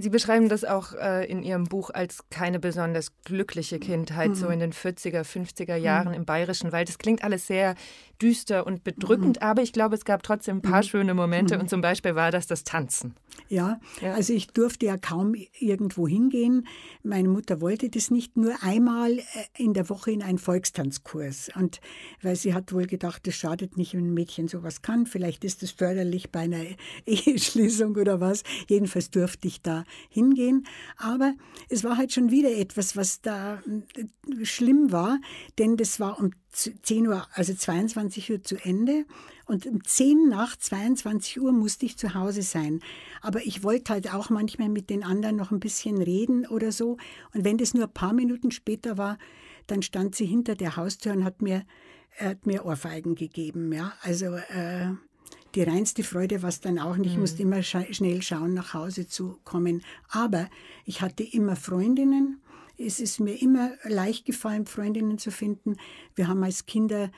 Sie beschreiben das auch äh, in Ihrem Buch als keine besonders glückliche Kindheit, mhm. so in den 40er, 50er Jahren mhm. im Bayerischen Wald. Das klingt alles sehr düster und bedrückend, mhm. aber ich glaube, es gab trotzdem ein paar mhm. schöne Momente mhm. und zum Beispiel war das das Tanzen. Ja, ja, also ich durfte ja kaum irgendwo hingehen. Meine Mutter wollte das nicht, nur einmal äh, in der Woche in einen Volkstanzkurs. Und weil sie hat wohl gedacht, es schadet nicht, wenn ein Mädchen sowas kann. Vielleicht ist es förderlich bei einer Eheschließung oder was. Jedenfalls durfte ich da hingehen. Aber es war halt schon wieder etwas, was da äh, schlimm war, denn das war um 10 Uhr, also 22 Uhr zu Ende. Und um 10 nach 22 Uhr musste ich zu Hause sein. Aber ich wollte halt auch manchmal mit den anderen noch ein bisschen reden oder so. Und wenn das nur ein paar Minuten später war, dann stand sie hinter der Haustür und hat mir, hat mir Ohrfeigen gegeben. Ja, also äh, die reinste Freude war es dann auch nicht. Ich musste mhm. immer scha schnell schauen, nach Hause zu kommen. Aber ich hatte immer Freundinnen es ist mir immer leicht gefallen, Freundinnen zu finden. Wir haben als Kinder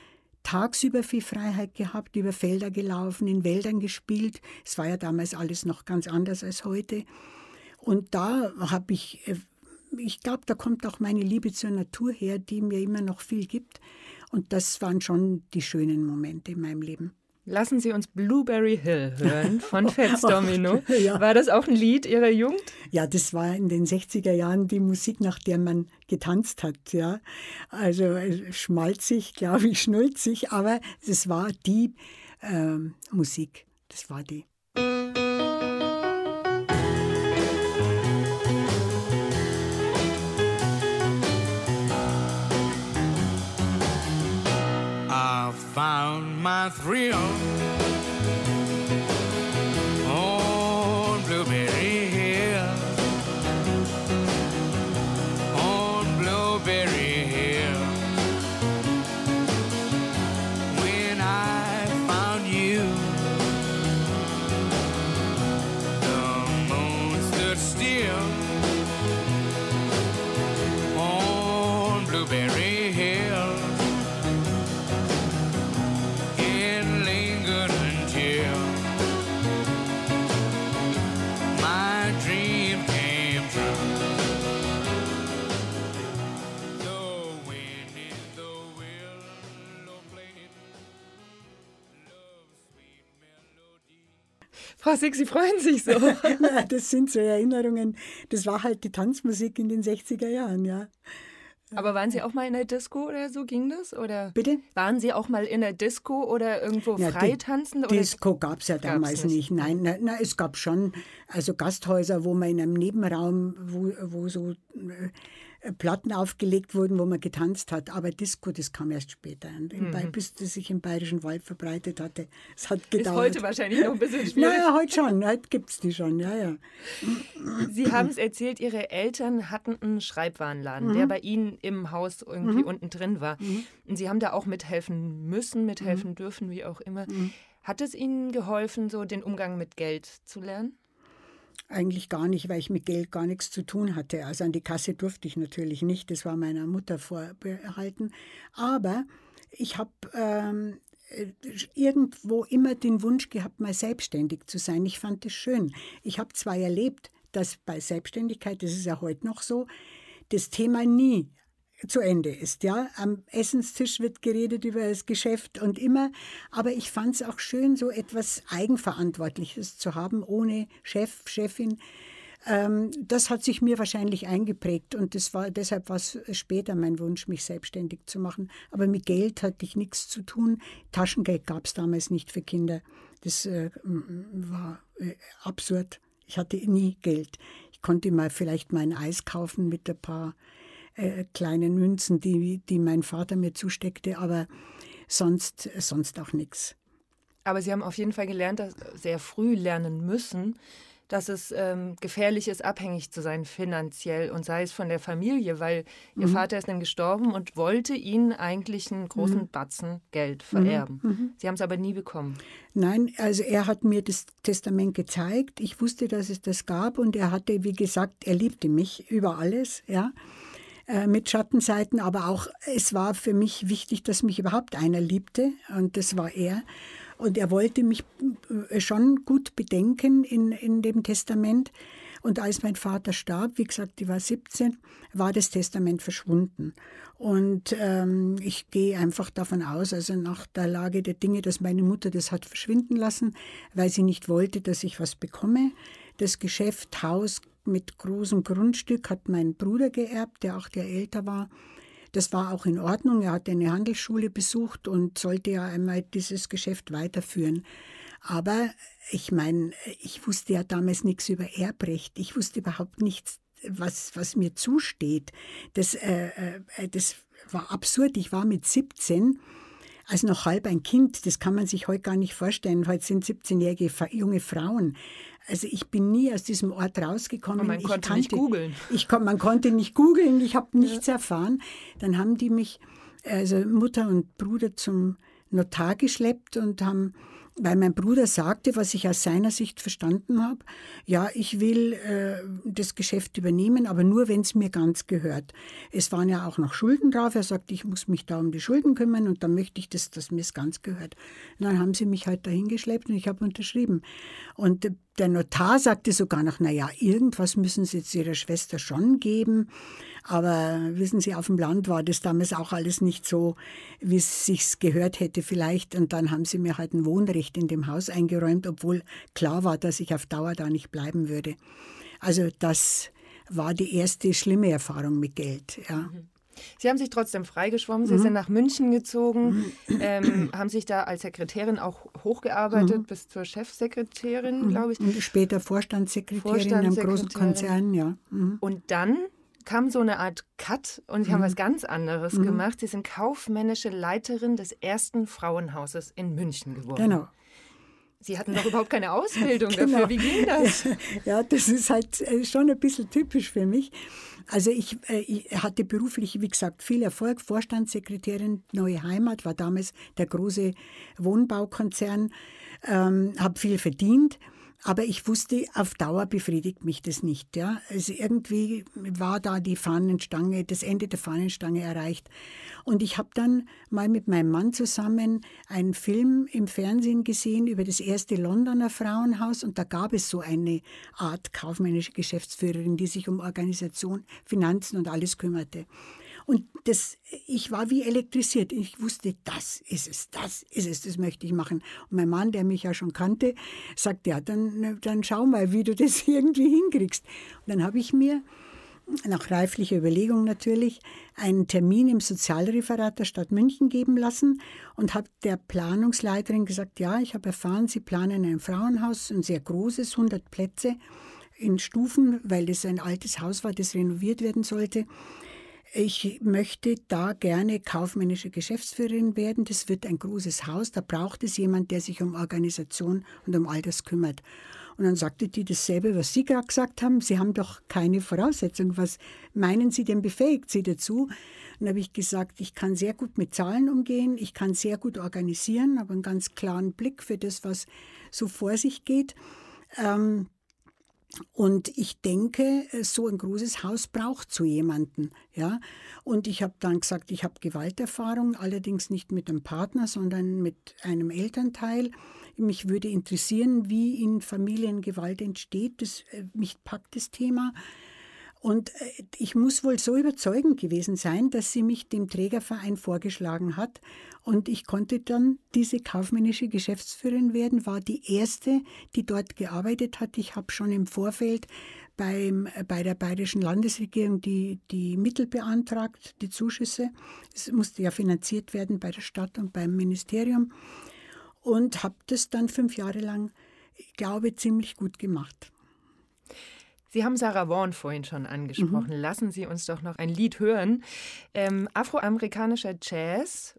tagsüber viel Freiheit gehabt, über Felder gelaufen, in Wäldern gespielt. Es war ja damals alles noch ganz anders als heute. Und da habe ich, äh, ich glaube, da kommt auch meine Liebe zur Natur her, die mir immer noch viel gibt. Und das waren schon die schönen Momente in meinem Leben. Lassen Sie uns Blueberry Hill hören von Fats Domino. ja. War das auch ein Lied Ihrer Jugend? Ja, das war in den 60er Jahren die Musik, nach der man getanzt hat. Ja. Also äh, schmalzig, glaube ich, schnulzig, aber es war die äh, Musik. Das war die. Found my thrill Frau Sick, Sie freuen sich so. Das sind so Erinnerungen. Das war halt die Tanzmusik in den 60er Jahren, ja. Aber waren Sie auch mal in der Disco oder so ging das? Oder Bitte? Waren Sie auch mal in der Disco oder irgendwo Ja, freitanzen? Die Disco gab es ja damals nicht. nicht. Nein, na, na, es gab schon also Gasthäuser, wo man in einem Nebenraum, wo, wo so äh, Platten aufgelegt wurden, wo man getanzt hat. Aber Disco, das kam erst später. Und im Bay- bis das sich im Bayerischen Wald verbreitet hatte. Es hat Ist gedauert. heute wahrscheinlich noch ein bisschen schwierig. Naja, heute schon. Heute gibt es die schon, ja, ja. Sie haben es erzählt, Ihre Eltern hatten einen Schreibwarenladen, Mhm. der bei Ihnen im Haus irgendwie unten drin war. Und Sie haben da auch mithelfen müssen, mithelfen dürfen, wie auch immer. Mhm. Hat es Ihnen geholfen, so den Umgang mit Geld zu lernen? Eigentlich gar nicht, weil ich mit Geld gar nichts zu tun hatte. Also an die Kasse durfte ich natürlich nicht, das war meiner Mutter vorbehalten. Aber ich habe ähm, äh, irgendwo immer den Wunsch gehabt, mal selbstständig zu sein. Ich fand das schön. Ich habe zwar erlebt, dass bei Selbstständigkeit, das ist ja heute noch so, das Thema nie zu Ende ist. Ja, am Essenstisch wird geredet über das Geschäft und immer. Aber ich fand es auch schön, so etwas Eigenverantwortliches zu haben, ohne Chef, Chefin. Ähm, das hat sich mir wahrscheinlich eingeprägt und das war, deshalb war es später mein Wunsch, mich selbstständig zu machen. Aber mit Geld hatte ich nichts zu tun. Taschengeld gab es damals nicht für Kinder. Das äh, war äh, absurd. Ich hatte nie Geld. Ich konnte mal vielleicht mal ein Eis kaufen mit ein paar äh, kleinen Münzen, die, die mein Vater mir zusteckte, aber sonst, sonst auch nichts. Aber Sie haben auf jeden Fall gelernt, dass sehr früh lernen müssen, dass es ähm, gefährlich ist, abhängig zu sein finanziell und sei es von der Familie, weil Ihr Mhm. Vater ist dann gestorben und wollte Ihnen eigentlich einen großen Mhm. Batzen Geld vererben. Sie haben es aber nie bekommen. Nein, also er hat mir das Testament gezeigt. Ich wusste, dass es das gab und er hatte, wie gesagt, er liebte mich über alles, ja, äh, mit Schattenseiten, aber auch es war für mich wichtig, dass mich überhaupt einer liebte und das war er. Und er wollte mich äh, schon gut bedenken in, in dem Testament. Und als mein Vater starb, wie gesagt, ich war 17, war das Testament verschwunden. Und ähm, ich gehe einfach davon aus, also nach der Lage der Dinge, dass meine Mutter das hat verschwinden lassen, weil sie nicht wollte, dass ich was bekomme. Das Geschäft, Haus mit großem Grundstück hat mein Bruder geerbt, der acht Jahre älter war. Das war auch in Ordnung. Er hatte eine Handelsschule besucht und sollte ja einmal dieses Geschäft weiterführen. Aber ich meine, ich wusste ja damals nichts über Erbrecht. Ich wusste überhaupt nichts, was, was mir zusteht. Das, äh, äh, das war absurd. Ich war mit 17 als noch halb ein Kind. Das kann man sich heute gar nicht vorstellen. Heute sind 17-jährige Fa- junge Frauen. Also ich bin nie aus diesem Ort rausgekommen. Und man ich konnte nicht googeln. Ich kon, man konnte nicht googeln, ich habe nichts erfahren. Dann haben die mich, also Mutter und Bruder, zum Notar geschleppt und haben, weil mein Bruder sagte, was ich aus seiner Sicht verstanden habe, ja, ich will äh, das Geschäft übernehmen, aber nur, wenn es mir ganz gehört. Es waren ja auch noch Schulden drauf. Er sagte, ich muss mich da um die Schulden kümmern und dann möchte ich, dass, dass mir es ganz gehört. Und dann haben sie mich halt dahin geschleppt und ich habe unterschrieben. Und äh, der Notar sagte sogar noch, na ja, irgendwas müssen Sie jetzt Ihrer Schwester schon geben. Aber wissen Sie, auf dem Land war das damals auch alles nicht so, wie es sich gehört hätte vielleicht. Und dann haben sie mir halt ein Wohnrecht in dem Haus eingeräumt, obwohl klar war, dass ich auf Dauer da nicht bleiben würde. Also das war die erste schlimme Erfahrung mit Geld. Ja. Sie haben sich trotzdem freigeschwommen, Mhm. Sie sind nach München gezogen, ähm, haben sich da als Sekretärin auch hochgearbeitet Mhm. bis zur Chefsekretärin, glaube ich. Und später Vorstandssekretärin in einem großen Vorstandssekretärin. Konzern, ja. Mhm. Und dann kam so eine Art Cut und Sie haben was ganz anderes Mhm. gemacht. Sie sind kaufmännische Leiterin des ersten Frauenhauses in München geworden. Genau. Sie hatten doch überhaupt keine Ausbildung Genau. dafür. Wie ging das? Ja, das ist halt äh, schon ein bisschen typisch für mich. Also ich, äh, ich hatte beruflich, wie gesagt, viel Erfolg. Vorstandssekretärin Neue Heimat war damals der große Wohnbaukonzern, ähm, habe viel verdient. Aber ich wusste, auf Dauer befriedigt mich das nicht. Ja? Also irgendwie war da die Fahnenstange, das Ende der Fahnenstange erreicht. Und ich habe dann mal mit meinem Mann zusammen einen Film im Fernsehen gesehen über das erste Londoner Frauenhaus. Und da gab es so eine Art kaufmännische Geschäftsführerin, die sich um Organisation, Finanzen und alles kümmerte. Und das, ich war wie elektrisiert. Ich wusste, das ist es, das ist es, das möchte ich machen. Und mein Mann, der mich ja schon kannte, sagt, ja, dann, dann schau mal, wie du das irgendwie hinkriegst. Und dann habe ich mir nach reiflicher Überlegung natürlich, einen Termin im Sozialreferat der Stadt München geben lassen und habe der Planungsleiterin gesagt, ja, ich habe erfahren, Sie planen ein Frauenhaus, ein sehr großes, 100 Plätze in Stufen, weil es ein altes Haus war, das renoviert werden sollte. Ich möchte da gerne kaufmännische Geschäftsführerin werden. Das wird ein großes Haus. Da braucht es jemand, der sich um Organisation und um all das kümmert. Und dann sagte die dasselbe, was Sie gerade gesagt haben. Sie haben doch keine Voraussetzung. Was meinen Sie denn befähigt Sie dazu? Und dann habe ich gesagt, ich kann sehr gut mit Zahlen umgehen, ich kann sehr gut organisieren, habe einen ganz klaren Blick für das, was so vor sich geht. Ähm, und ich denke, so ein großes Haus braucht so jemanden. Ja? Und ich habe dann gesagt, ich habe Gewalterfahrung, allerdings nicht mit einem Partner, sondern mit einem Elternteil. Mich würde interessieren, wie in Familien Gewalt entsteht. Das, äh, mich packt das Thema. Und äh, ich muss wohl so überzeugend gewesen sein, dass sie mich dem Trägerverein vorgeschlagen hat. Und ich konnte dann diese kaufmännische Geschäftsführerin werden, war die erste, die dort gearbeitet hat. Ich habe schon im Vorfeld beim, äh, bei der bayerischen Landesregierung die, die Mittel beantragt, die Zuschüsse. Es musste ja finanziert werden bei der Stadt und beim Ministerium. Und habe das dann fünf Jahre lang, ich glaube, ziemlich gut gemacht. Sie haben Sarah Vaughan vorhin schon angesprochen. Mhm. Lassen Sie uns doch noch ein Lied hören. Ähm, Afroamerikanischer Jazz.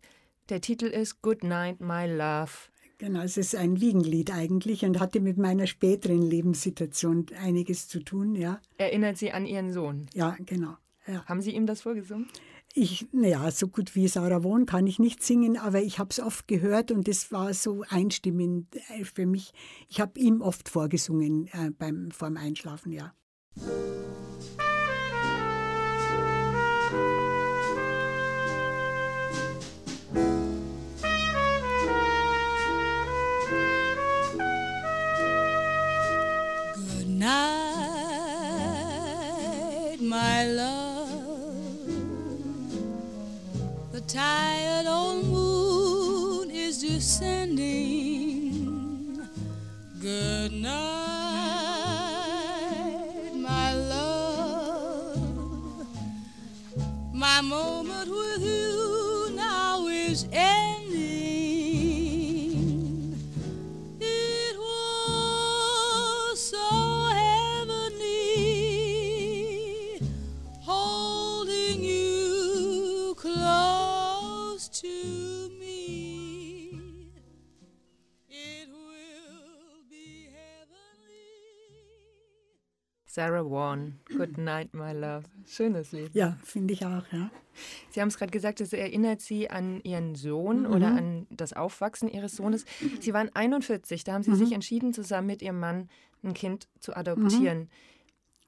Der Titel ist Good Night, My Love. Genau, es ist ein Wiegenlied eigentlich und hatte mit meiner späteren Lebenssituation einiges zu tun, ja. Erinnert Sie an Ihren Sohn? Ja, genau. Ja. Haben Sie ihm das vorgesungen? Ich, naja, so gut wie Sarah Vaughan kann ich nicht singen, aber ich habe es oft gehört und es war so einstimmend äh, für mich. Ich habe ihm oft vorgesungen äh, beim, vorm Einschlafen, ja. Good night, my love. The tired moment with you now is ending. It was so heavenly holding you close to me. It will be heavenly. Sarah Vaughan, Good Night, My Love. Schönes Lied. Ja, finde ich auch, ja. Sie haben es gerade gesagt, es erinnert Sie an Ihren Sohn mhm. oder an das Aufwachsen Ihres Sohnes. Sie waren 41, da haben Sie mhm. sich entschieden, zusammen mit Ihrem Mann ein Kind zu adoptieren. Mhm.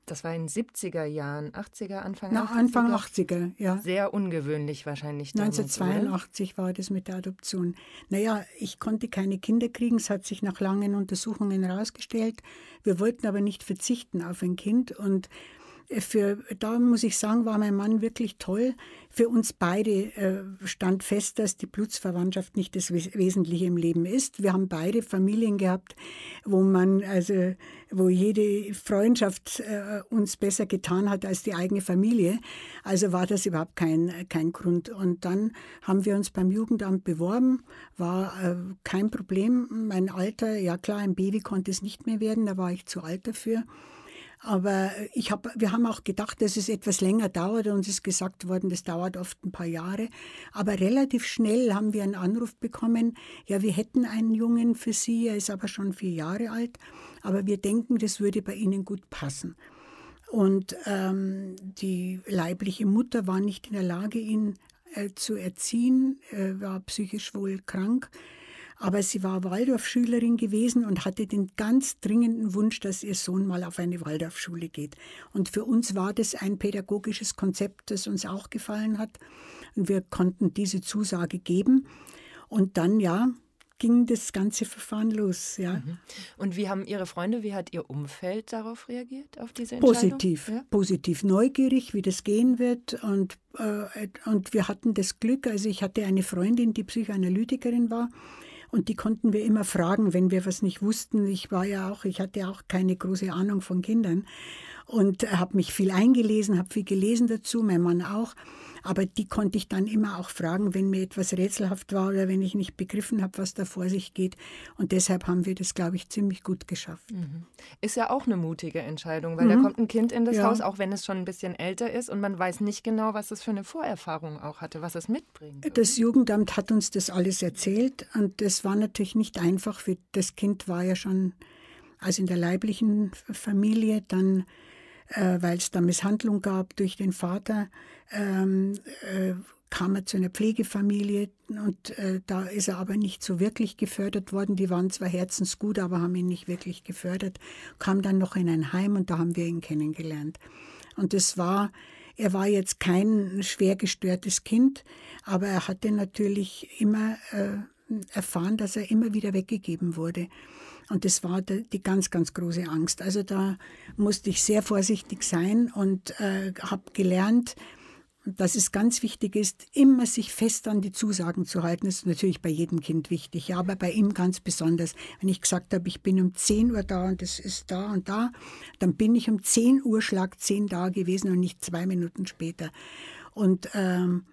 Das war in den 70er Jahren, 80er, Anfang Na, 80er? Anfang 80er, ja. Sehr ungewöhnlich wahrscheinlich. Damals, 1982 oder? war das mit der Adoption. Naja, ich konnte keine Kinder kriegen, es hat sich nach langen Untersuchungen herausgestellt. Wir wollten aber nicht verzichten auf ein Kind und für, da muss ich sagen, war mein Mann wirklich toll. Für uns beide äh, stand fest, dass die Blutsverwandtschaft nicht das Wesentliche im Leben ist. Wir haben beide Familien gehabt, wo man, also, wo jede Freundschaft äh, uns besser getan hat als die eigene Familie. Also war das überhaupt kein, kein Grund. Und dann haben wir uns beim Jugendamt beworben, war äh, kein Problem. Mein Alter, ja klar, ein Baby konnte es nicht mehr werden, da war ich zu alt dafür. Aber ich hab, wir haben auch gedacht, dass es etwas länger dauert. Uns ist gesagt worden, das dauert oft ein paar Jahre. Aber relativ schnell haben wir einen Anruf bekommen, ja, wir hätten einen Jungen für Sie, er ist aber schon vier Jahre alt. Aber wir denken, das würde bei Ihnen gut passen. Und ähm, die leibliche Mutter war nicht in der Lage, ihn äh, zu erziehen, äh, war psychisch wohl krank. Aber sie war Waldorfschülerin gewesen und hatte den ganz dringenden Wunsch, dass ihr Sohn mal auf eine Waldorfschule geht. Und für uns war das ein pädagogisches Konzept, das uns auch gefallen hat. Und wir konnten diese Zusage geben. Und dann, ja, ging das ganze Verfahren los. Ja. Mhm. Und wie haben Ihre Freunde, wie hat Ihr Umfeld darauf reagiert, auf diese Entscheidung? Positiv, ja? positiv neugierig, wie das gehen wird. Und, äh, und wir hatten das Glück, also ich hatte eine Freundin, die Psychoanalytikerin war. Und die konnten wir immer fragen, wenn wir was nicht wussten. Ich war ja auch, ich hatte auch keine große Ahnung von Kindern und habe mich viel eingelesen, habe viel gelesen dazu, mein Mann auch. Aber die konnte ich dann immer auch fragen, wenn mir etwas rätselhaft war oder wenn ich nicht begriffen habe, was da vor sich geht. Und deshalb haben wir das, glaube ich, ziemlich gut geschafft. Mhm. Ist ja auch eine mutige Entscheidung, weil mhm. da kommt ein Kind in das ja. Haus, auch wenn es schon ein bisschen älter ist und man weiß nicht genau, was es für eine Vorerfahrung auch hatte, was es mitbringt. Das Jugendamt hat uns das alles erzählt und das war natürlich nicht einfach. Für das Kind war ja schon also in der leiblichen Familie, dann äh, weil es da Misshandlung gab durch den Vater, ähm, äh, kam er zu einer Pflegefamilie und äh, da ist er aber nicht so wirklich gefördert worden. Die waren zwar herzensgut, aber haben ihn nicht wirklich gefördert. Kam dann noch in ein Heim und da haben wir ihn kennengelernt. Und es war, er war jetzt kein schwer gestörtes Kind, aber er hatte natürlich immer äh, erfahren, dass er immer wieder weggegeben wurde. Und das war die ganz, ganz große Angst. Also da musste ich sehr vorsichtig sein und äh, habe gelernt, dass es ganz wichtig ist, immer sich fest an die Zusagen zu halten. Das ist natürlich bei jedem Kind wichtig, ja, aber bei ihm ganz besonders. Wenn ich gesagt habe, ich bin um 10 Uhr da und es ist da und da, dann bin ich um 10 Uhr Schlag 10 da gewesen und nicht zwei Minuten später. Und ähm,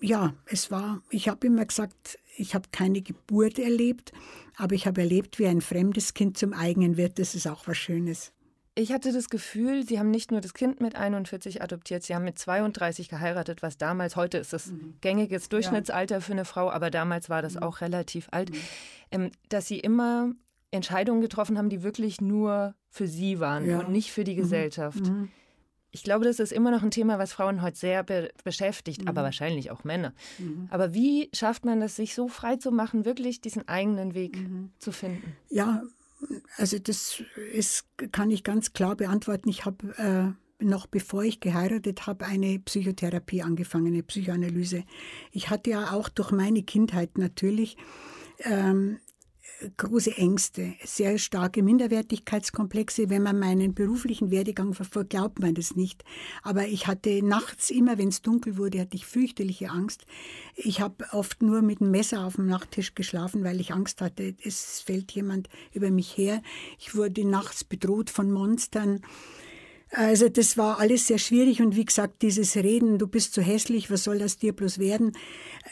ja, es war, ich habe immer gesagt, ich habe keine Geburt erlebt, aber ich habe erlebt, wie ein fremdes Kind zum eigenen wird. Das ist auch was Schönes. Ich hatte das Gefühl, Sie haben nicht nur das Kind mit 41 adoptiert, Sie haben mit 32 geheiratet, was damals, heute ist das mhm. gängiges Durchschnittsalter ja. für eine Frau, aber damals war das mhm. auch relativ alt, mhm. ähm, dass Sie immer Entscheidungen getroffen haben, die wirklich nur für Sie waren ja. und nicht für die mhm. Gesellschaft. Mhm. Ich glaube, das ist immer noch ein Thema, was Frauen heute sehr be beschäftigt, mhm. aber wahrscheinlich auch Männer. Mhm. Aber wie schafft man es, sich so frei zu machen, wirklich diesen eigenen Weg mhm. zu finden? Ja, also das ist, kann ich ganz klar beantworten. Ich habe äh, noch bevor ich geheiratet habe, eine Psychotherapie angefangen, eine Psychoanalyse. Ich hatte ja auch durch meine Kindheit natürlich ähm, große Ängste, sehr starke Minderwertigkeitskomplexe. Wenn man meinen beruflichen Werdegang verfolgt, glaubt man das nicht. Aber ich hatte nachts immer, wenn es dunkel wurde, hatte ich fürchterliche Angst. Ich habe oft nur mit einem Messer auf dem Nachttisch geschlafen, weil ich Angst hatte, es fällt jemand über mich her. Ich wurde nachts bedroht von Monstern. Also das war alles sehr schwierig und wie gesagt, dieses Reden, du bist zu hässlich, was soll das dir bloß werden,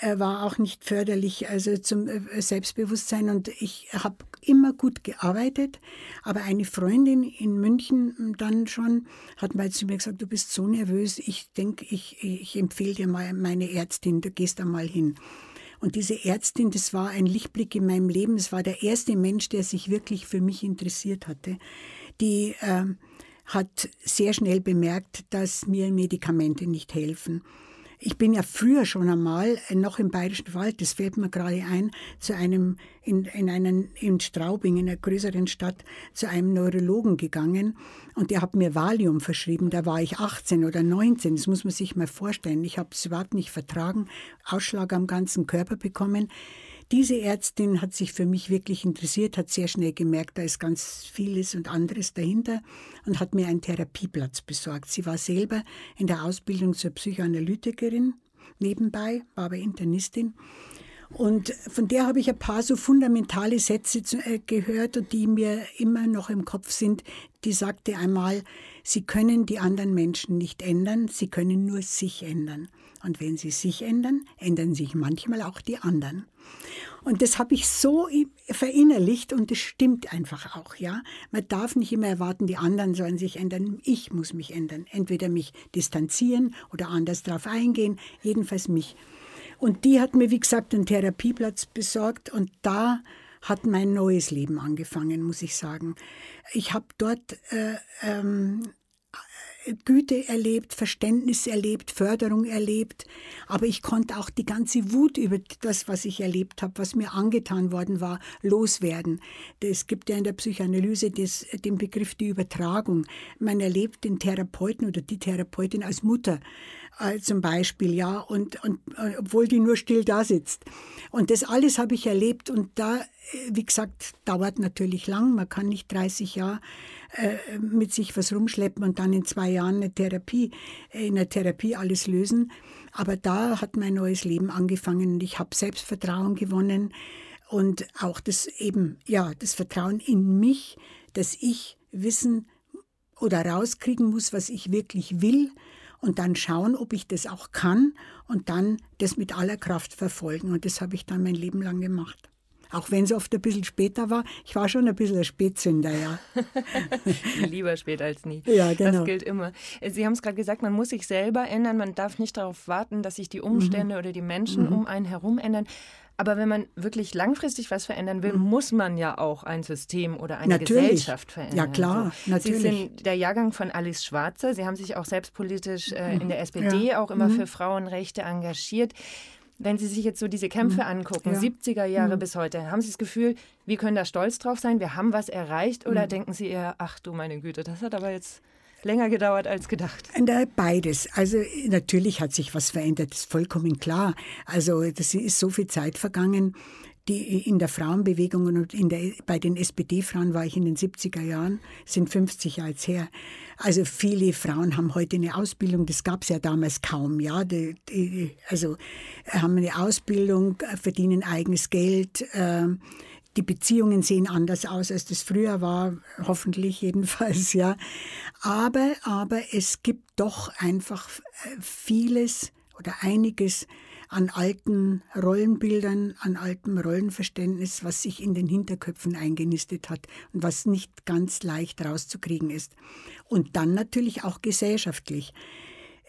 äh, war auch nicht förderlich also zum äh, Selbstbewusstsein und ich habe immer gut gearbeitet, aber eine Freundin in München dann schon hat mal zu mir gesagt, du bist so nervös, ich denke, ich, ich empfehle dir mal meine Ärztin, du gehst da mal hin. Und diese Ärztin, das war ein Lichtblick in meinem Leben. Es war der erste Mensch, der sich wirklich für mich interessiert hatte. Die äh, hat sehr schnell bemerkt, dass mir Medikamente nicht helfen. Ich bin ja früher schon einmal, äh, noch im Bayerischen Wald, das fällt mir gerade ein, zu einem, in, in, einen, in Straubing, in einer größeren Stadt, zu einem Neurologen gegangen und der hat mir Valium verschrieben. Da war ich 18 oder 19, das muss man sich mal vorstellen. Ich habe es überhaupt nicht vertragen, Ausschlag am ganzen Körper bekommen. Diese Ärztin hat sich für mich wirklich interessiert, hat sehr schnell gemerkt, da ist ganz vieles und anderes dahinter und hat mir einen Therapieplatz besorgt. Sie war selber in der Ausbildung zur Psychoanalytikerin nebenbei, war aber Internistin. Und von der habe ich ein paar so fundamentale Sätze äh, gehört, die mir immer noch im Kopf sind. Die sagte einmal, Sie können die anderen Menschen nicht ändern, Sie können nur sich ändern. Und wenn Sie sich ändern, ändern sich manchmal auch die anderen. Und das habe ich so verinnerlicht und das stimmt einfach auch, ja. Man darf nicht immer erwarten, die anderen sollen sich ändern. Ich muss mich ändern. Entweder mich distanzieren oder anders darauf eingehen, jedenfalls mich. Und die hat mir, wie gesagt, einen Therapieplatz besorgt und da hat mein neues Leben angefangen, muss ich sagen. Ich habe dort äh, ähm, Güte erlebt, Verständnis erlebt, Förderung erlebt. Aber ich konnte auch die ganze Wut über das, was ich erlebt habe, was mir angetan worden war, loswerden. Es gibt ja in der Psychoanalyse das, den Begriff die Übertragung. Man erlebt den Therapeuten oder die Therapeutin als Mutter äh, zum Beispiel, ja, und, und äh, obwohl die nur still da sitzt. Und das alles habe ich erlebt und da, wie gesagt, dauert natürlich lang. Man kann nicht 30 Jahre äh, mit sich was rumschleppen und dann in zwei Jahren eine Therapie, in der Therapie alles lösen. Aber da hat mein neues Leben angefangen und ich habe Selbstvertrauen gewonnen und auch das eben, ja, das Vertrauen in mich, dass ich wissen oder rauskriegen muss, was ich wirklich will und dann schauen, ob ich das auch kann und dann das mit aller Kraft verfolgen. Und das habe ich dann mein Leben lang gemacht. Auch wenn es oft ein bisschen später war. Ich war schon ein bisschen ein Spätzünder, ja. Lieber spät als nie. Ja, genau. Das gilt immer. Sie haben es gerade gesagt, man muss sich selber ändern. Man darf nicht darauf warten, dass sich die Umstände mhm. oder die Menschen mhm. um einen herum ändern. Aber wenn man wirklich langfristig was verändern will, mhm. muss man ja auch ein System oder eine natürlich. Gesellschaft verändern. Ja, klar, so. natürlich. Sie sind der Jahrgang von Alice Schwarzer. Sie haben sich auch selbstpolitisch äh, in der SPD ja. auch immer mhm. für Frauenrechte engagiert. Wenn Sie sich jetzt so diese Kämpfe mhm. angucken, ja. 70er Jahre mhm. bis heute, haben Sie das Gefühl, wir können da stolz drauf sein, wir haben was erreicht? Oder mhm. denken Sie eher, ach du meine Güte, das hat aber jetzt länger gedauert als gedacht? Beides. Also natürlich hat sich was verändert, ist vollkommen klar. Also das ist so viel Zeit vergangen. Die in der Frauenbewegung und in der, bei den SPD-Frauen war ich in den 70er Jahren, sind 50 Jahre her. Also viele Frauen haben heute eine Ausbildung, das gab es ja damals kaum, ja. Die, die, also haben eine Ausbildung, verdienen eigenes Geld. Äh, die Beziehungen sehen anders aus, als das früher war, hoffentlich jedenfalls, ja. Aber, aber es gibt doch einfach äh, vieles oder einiges an alten Rollenbildern, an altem Rollenverständnis, was sich in den Hinterköpfen eingenistet hat und was nicht ganz leicht rauszukriegen ist. Und dann natürlich auch gesellschaftlich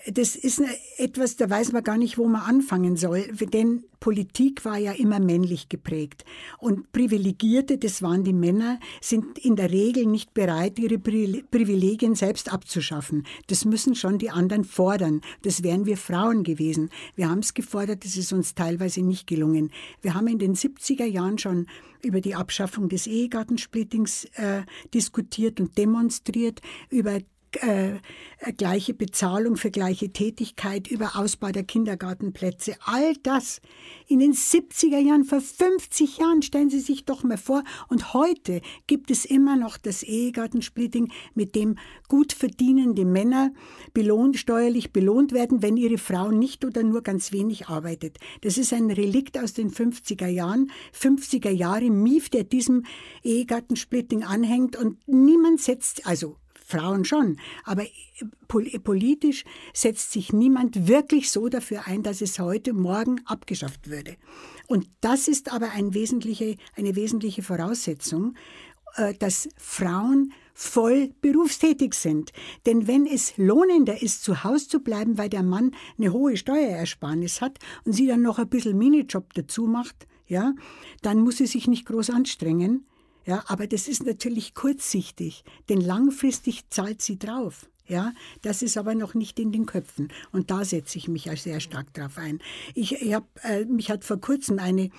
das ist etwas, da weiß man gar nicht, wo man anfangen soll, denn Politik war ja immer männlich geprägt. Und Privilegierte, das waren die Männer, sind in der Regel nicht bereit, ihre Privilegien selbst abzuschaffen. Das müssen schon die anderen fordern. Das wären wir Frauen gewesen. Wir haben es gefordert, das ist uns teilweise nicht gelungen. Wir haben in den 70er Jahren schon über die Abschaffung des Ehegattensplittings äh, diskutiert und demonstriert, über äh, äh, gleiche Bezahlung für gleiche Tätigkeit, über Ausbau der Kindergartenplätze, all das in den 70er Jahren, vor 50 Jahren, stellen Sie sich doch mal vor. Und heute gibt es immer noch das Ehegattensplitting, mit dem gut verdienende Männer belohnt, steuerlich belohnt werden, wenn ihre Frau nicht oder nur ganz wenig arbeitet. Das ist ein Relikt aus den 50er Jahren. 50er Jahre Mief, der diesem Ehegattensplitting anhängt und niemand setzt, also Frauen schon. Aber politisch setzt sich niemand wirklich so dafür ein, dass es heute, morgen abgeschafft würde. Und das ist aber ein wesentliche, eine wesentliche Voraussetzung, äh, dass Frauen voll berufstätig sind. Denn wenn es lohnender ist, zu Hause zu bleiben, weil der Mann eine hohe Steuerersparnis hat und sie dann noch ein bisschen Minijob dazu macht, ja, dann muss sie sich nicht groß anstrengen, ja, aber das ist natürlich kurzsichtig, denn langfristig zahlt sie drauf. Ja, das ist aber noch nicht in den Köpfen. Und da setze ich mich sehr stark drauf ein. Ich, ich hab, äh, mich hat vor kurzem eine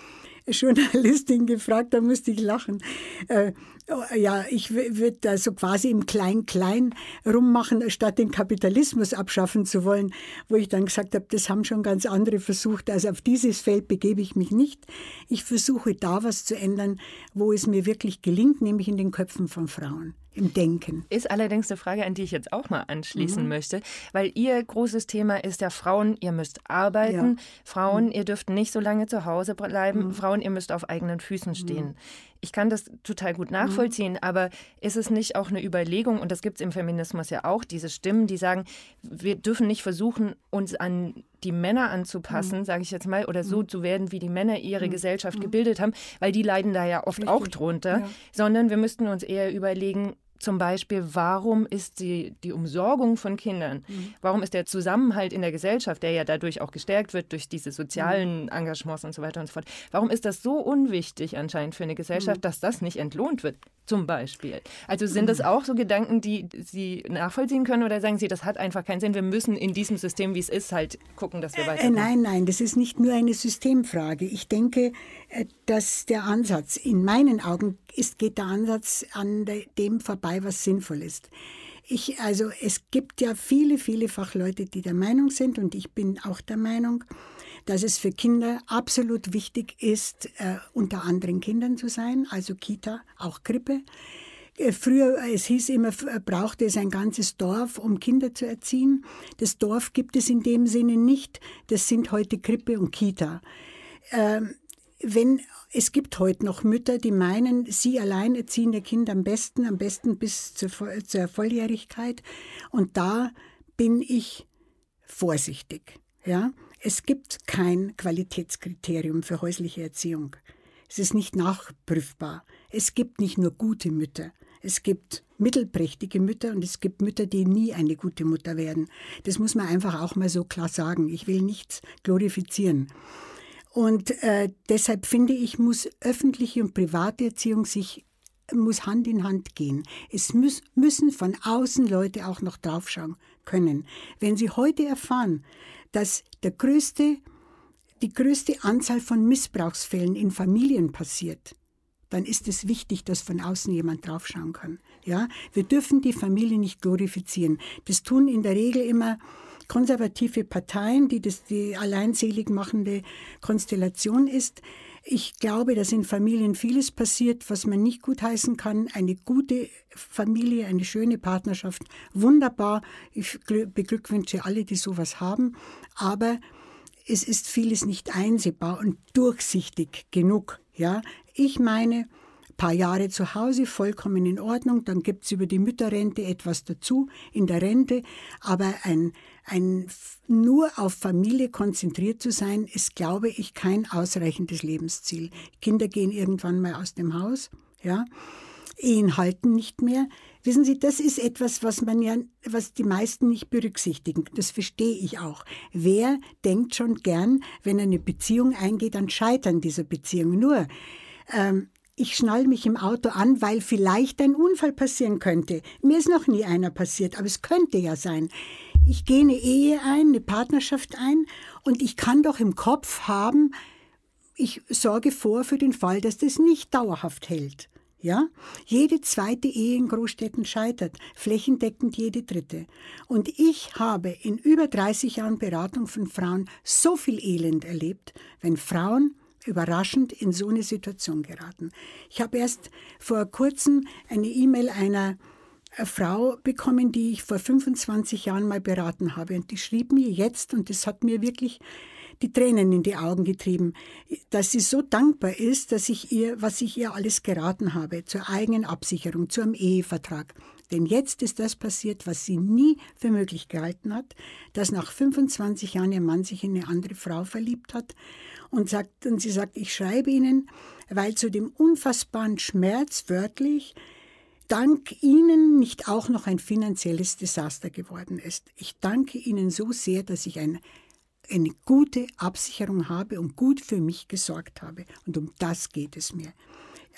Journalistin gefragt, da musste ich lachen. Äh, ja, ich würde da so quasi im Klein-Klein rummachen, statt den Kapitalismus abschaffen zu wollen, wo ich dann gesagt habe, das haben schon ganz andere versucht. Also auf dieses Feld begebe ich mich nicht. Ich versuche da was zu ändern, wo es mir wirklich gelingt, nämlich in den Köpfen von Frauen im Denken. Ist allerdings eine Frage, an die ich jetzt auch mal anschließen mhm. möchte, weil Ihr großes Thema ist ja Frauen, ihr müsst arbeiten. Ja. Frauen, mhm. ihr dürft nicht so lange zu Hause bleiben. Mhm. Frauen, ihr müsst auf eigenen Füßen stehen. Mhm. Ich kann das total gut nachvollziehen, mhm. aber ist es nicht auch eine Überlegung, und das gibt es im Feminismus ja auch, diese Stimmen, die sagen, wir dürfen nicht versuchen, uns an die Männer anzupassen, mhm. sage ich jetzt mal, oder so zu werden, wie die Männer ihre Gesellschaft gebildet haben, weil die leiden da ja oft Richtig. auch drunter, ja. sondern wir müssten uns eher überlegen, zum Beispiel, warum ist die, die Umsorgung von Kindern, mhm. warum ist der Zusammenhalt in der Gesellschaft, der ja dadurch auch gestärkt wird durch diese sozialen mhm. Engagements und so weiter und so fort, warum ist das so unwichtig anscheinend für eine Gesellschaft, mhm. dass das nicht entlohnt wird, zum Beispiel? Also sind das mhm. auch so Gedanken, die Sie nachvollziehen können oder sagen Sie, das hat einfach keinen Sinn, wir müssen in diesem System, wie es ist, halt gucken, dass wir weiter. Äh, nein, nein, das ist nicht nur eine Systemfrage. Ich denke, äh, dass der Ansatz, in meinen Augen ist, geht der Ansatz an dem vorbei, was sinnvoll ist. Ich, also es gibt ja viele, viele Fachleute, die der Meinung sind, und ich bin auch der Meinung, dass es für Kinder absolut wichtig ist, äh, unter anderen Kindern zu sein, also Kita, auch Krippe. Äh, früher, es hieß immer, äh, brauchte es ein ganzes Dorf, um Kinder zu erziehen. Das Dorf gibt es in dem Sinne nicht. Das sind heute Krippe und Kita. Ähm, wenn es gibt heute noch Mütter, die meinen, sie allein erziehen ihr Kind am besten, am besten bis zur, zur Volljährigkeit. Und da bin ich vorsichtig. Ja? Es gibt kein Qualitätskriterium für häusliche Erziehung. Es ist nicht nachprüfbar. Es gibt nicht nur gute Mütter. Es gibt mittelprächtige Mütter und es gibt Mütter, die nie eine gute Mutter werden. Das muss man einfach auch mal so klar sagen. Ich will nichts glorifizieren. Und äh, deshalb finde ich, muss öffentliche und private Erziehung sich muss Hand in Hand gehen. Es muss, müssen von außen Leute auch noch draufschauen können. Wenn Sie heute erfahren, dass der größte, die größte Anzahl von Missbrauchsfällen in Familien passiert, dann ist es wichtig, dass von außen jemand draufschauen kann. Ja, wir dürfen die Familie nicht glorifizieren. Das tun in der Regel immer konservative Parteien, die das die alleinselig machende Konstellation ist. Ich glaube, dass in Familien vieles passiert, was man nicht gutheißen kann. Eine gute Familie, eine schöne Partnerschaft, wunderbar. Ich beglückwünsche alle, die sowas haben. Aber es ist vieles nicht einsehbar und durchsichtig genug. Ja, ich meine, paar Jahre zu Hause, vollkommen in Ordnung. Dann gibt es über die Mütterrente etwas dazu in der Rente. Aber ein, ein nur auf Familie konzentriert zu sein, ist, glaube ich, kein ausreichendes Lebensziel. Kinder gehen irgendwann mal aus dem Haus, ja. Ehen halten nicht mehr. Wissen Sie, das ist etwas, was man ja, was die meisten nicht berücksichtigen. Das verstehe ich auch. Wer denkt schon gern, wenn eine Beziehung eingeht, an Scheitern dieser Beziehung? Nur, ähm, ich schnall mich im Auto an, weil vielleicht ein Unfall passieren könnte. Mir ist noch nie einer passiert, aber es könnte ja sein. Ich gehe eine Ehe ein, eine Partnerschaft ein und ich kann doch im Kopf haben, ich sorge vor für den Fall, dass das nicht dauerhaft hält. Ja? Jede zweite Ehe in Großstädten scheitert, flächendeckend jede dritte. Und ich habe in über 30 Jahren Beratung von Frauen so viel Elend erlebt, wenn Frauen überraschend in so eine Situation geraten. Ich habe erst vor kurzem eine E-Mail einer Frau bekommen, die ich vor 25 Jahren mal beraten habe. Und die schrieb mir jetzt, und das hat mir wirklich die Tränen in die Augen getrieben, dass sie so dankbar ist, dass ich ihr, was ich ihr alles geraten habe, zur eigenen Absicherung, zu einem Ehevertrag. Denn jetzt ist das passiert, was sie nie für möglich gehalten hat, dass nach 25 Jahren ihr Mann sich in eine andere Frau verliebt hat und, sagt, und sie sagt, ich schreibe Ihnen, weil zu dem unfassbaren Schmerz wörtlich dank Ihnen nicht auch noch ein finanzielles Desaster geworden ist. Ich danke Ihnen so sehr, dass ich ein, eine gute Absicherung habe und gut für mich gesorgt habe. Und um das geht es mir.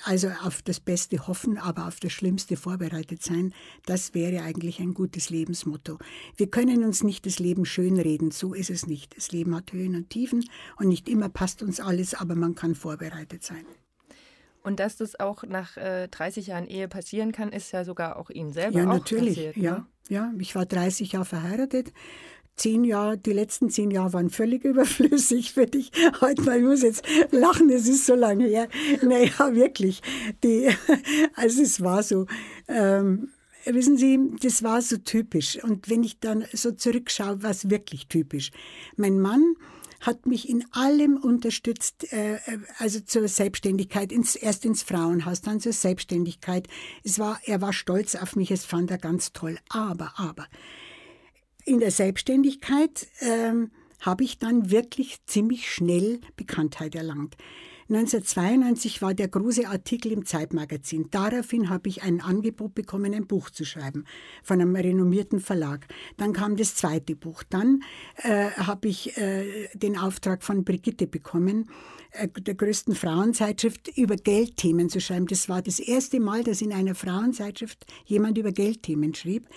Also auf das Beste hoffen, aber auf das Schlimmste vorbereitet sein, das wäre eigentlich ein gutes Lebensmotto. Wir können uns nicht das Leben schönreden, so ist es nicht. Das Leben hat Höhen und Tiefen und nicht immer passt uns alles, aber man kann vorbereitet sein. Und dass das auch nach äh, 30 Jahren Ehe passieren kann, ist ja sogar auch Ihnen selber ja, auch natürlich, passiert. Ja, ne? ja, ich war 30 Jahre verheiratet zehn Jahre, die letzten zehn Jahre waren völlig überflüssig für dich. Heute mal, ich muss jetzt lachen, es ist so lange her. Naja, wirklich. Die, also es war so. Ähm, wissen Sie, das war so typisch. Und wenn ich dann so zurückschaue, war es wirklich typisch. Mein Mann hat mich in allem unterstützt, äh, also zur Selbstständigkeit, ins, erst ins Frauenhaus, dann zur Selbstständigkeit. Es war, er war stolz auf mich, es fand er ganz toll. Aber, aber, in der Selbstständigkeit ähm, habe ich dann wirklich ziemlich schnell Bekanntheit erlangt. 1992 war der große Artikel im Zeitmagazin. Daraufhin habe ich ein Angebot bekommen, ein Buch zu schreiben von einem renommierten Verlag. Dann kam das zweite Buch. Dann äh, habe ich äh, den Auftrag von Brigitte bekommen, äh, der größten Frauenzeitschrift über Geldthemen zu schreiben. Das war das erste Mal, dass in einer Frauenzeitschrift jemand über Geldthemen schrieb.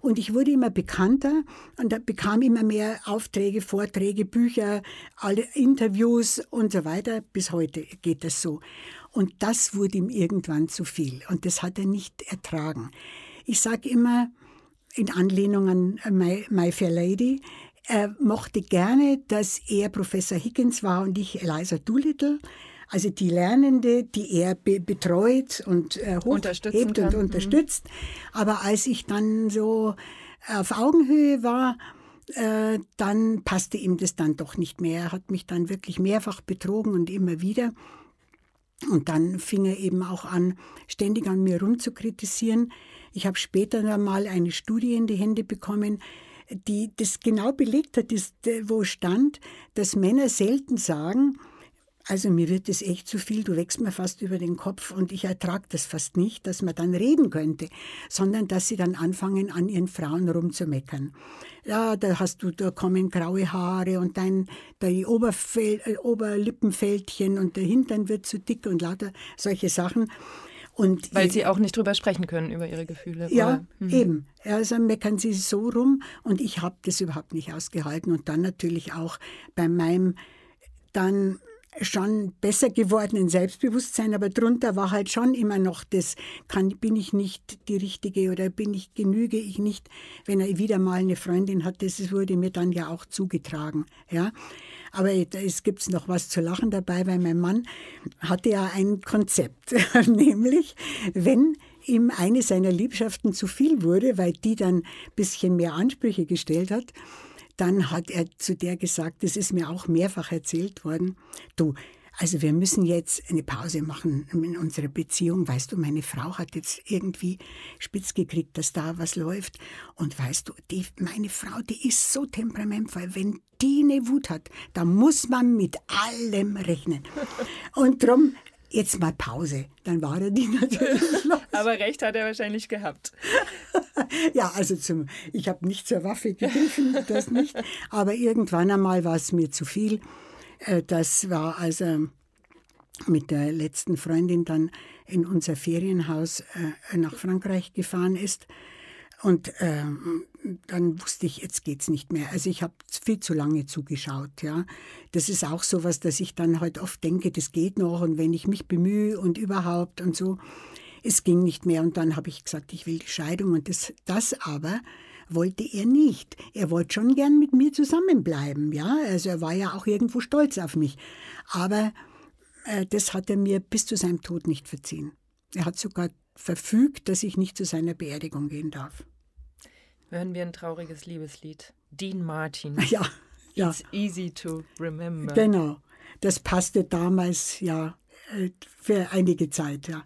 Und ich wurde immer bekannter und bekam immer mehr Aufträge, Vorträge, Bücher, alle Interviews und so weiter. Bis heute geht das so. Und das wurde ihm irgendwann zu viel. Und das hat er nicht ertragen. Ich sage immer, in Anlehnung an My, My Fair Lady, Er mochte gerne, dass er Professor Higgins war und ich Eliza Doolittle. Also die Lernende, die er be betreut und äh, hochhebt und mhm. unterstützt. Aber als ich dann so auf Augenhöhe war, äh, dann passte ihm das dann doch nicht mehr. Er hat mich dann wirklich mehrfach betrogen und immer wieder. Und dann fing er eben auch an, ständig an mir rumzukritisieren. Ich habe später dann mal eine Studie in die Hände bekommen, die das genau belegt hat, wo stand, dass Männer selten sagen, also mir wird es echt zu viel, du wächst mir fast über den Kopf und ich ertrage das fast nicht, dass man dann reden könnte, sondern dass sie dann anfangen, an ihren Frauen rumzumeckern. Ja, da hast du, da kommen graue Haare und dein, dein Oberfell, äh, Oberlippenfältchen und der Hintern wird zu dick und lauter solche Sachen. Und Weil sie auch nicht drüber sprechen können, über ihre Gefühle. Ja, mhm. eben. Also meckern sie so rum und ich habe das überhaupt nicht ausgehalten. Und dann natürlich auch bei meinem dann schon besser geworden in Selbstbewusstsein, aber drunter war halt schon immer noch das, kann, bin ich nicht die Richtige oder bin ich, genüge ich nicht, wenn er wieder mal eine Freundin hat, das wurde mir dann ja auch zugetragen, ja. Aber es gibt noch was zu lachen dabei, weil mein Mann hatte ja ein Konzept, nämlich wenn ihm eine seiner Liebschaften zu viel wurde, weil die dann ein bisschen mehr Ansprüche gestellt hat, dann hat er zu der gesagt, das ist mir auch mehrfach erzählt worden, du, also wir müssen jetzt eine Pause machen in unserer Beziehung. Weißt du, meine Frau hat jetzt irgendwie spitz gekriegt, dass da was läuft. Und weißt du, die, meine Frau, die ist so temperamentvoll. Wenn die eine Wut hat, da muss man mit allem rechnen. Und drum jetzt mal Pause. Dann war er die natürlich los. Aber recht hat er wahrscheinlich gehabt. ja, also zum, ich habe nicht zur Waffe gegriffen, das nicht. Aber irgendwann einmal war es mir zu viel. Äh, das war also mit der letzten Freundin dann in unser Ferienhaus äh, nach Frankreich gefahren ist. Und ähm, dann wusste ich, jetzt geht's nicht mehr. Also ich habe viel zu lange zugeschaut. Ja, das ist auch so was, dass ich dann halt oft denke, das geht noch und wenn ich mich bemühe und überhaupt und so, es ging nicht mehr. Und dann habe ich gesagt, ich will die Scheidung und das, das aber wollte er nicht. Er wollte schon gern mit mir zusammenbleiben. Ja, also er war ja auch irgendwo stolz auf mich. Aber äh, das hat er mir bis zu seinem Tod nicht verziehen. Er hat sogar verfügt, dass ich nicht zu seiner Beerdigung gehen darf hören wir ein trauriges Liebeslied. Dean Martin. Ja, ja. It's easy to remember. Genau. Das passte damals ja äh, für einige Zeit, ja.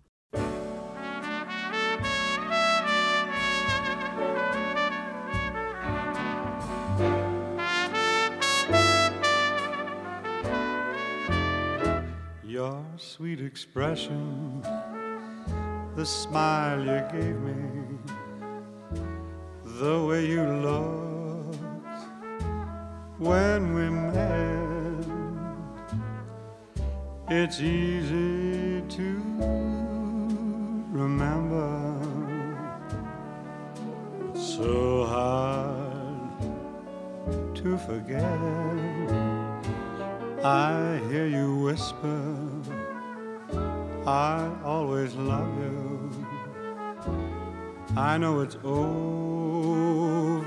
Your sweet expression, the smile you gave me the way you looked when we met. It's easy to remember, so hard to forget. I hear you whisper, I always love you. I know it's old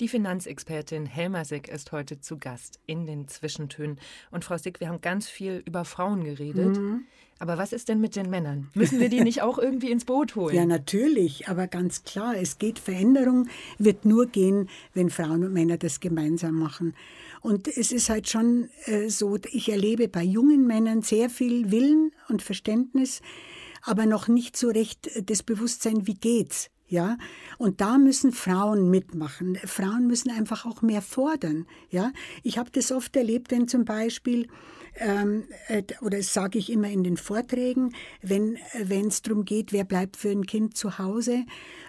Die Finanzexpertin Helma Sick ist heute zu Gast in den Zwischentönen. Und Frau Sick, wir haben ganz viel über Frauen geredet. Mhm. Aber was ist denn mit den Männern? Müssen wir die nicht auch irgendwie ins Boot holen? Ja, natürlich, aber ganz klar, es geht, Veränderung wird nur gehen, wenn Frauen und Männer das gemeinsam machen. Und es ist halt schon äh, so, ich erlebe bei jungen Männern sehr viel Willen und Verständnis, aber noch nicht so recht das Bewusstsein, wie geht's. Ja, und da müssen Frauen mitmachen. Frauen müssen einfach auch mehr fordern. Ja, ich habe das oft erlebt, wenn zum Beispiel ähm, äh, oder das sage ich immer in den Vorträgen, wenn es darum geht, wer bleibt für ein Kind zu Hause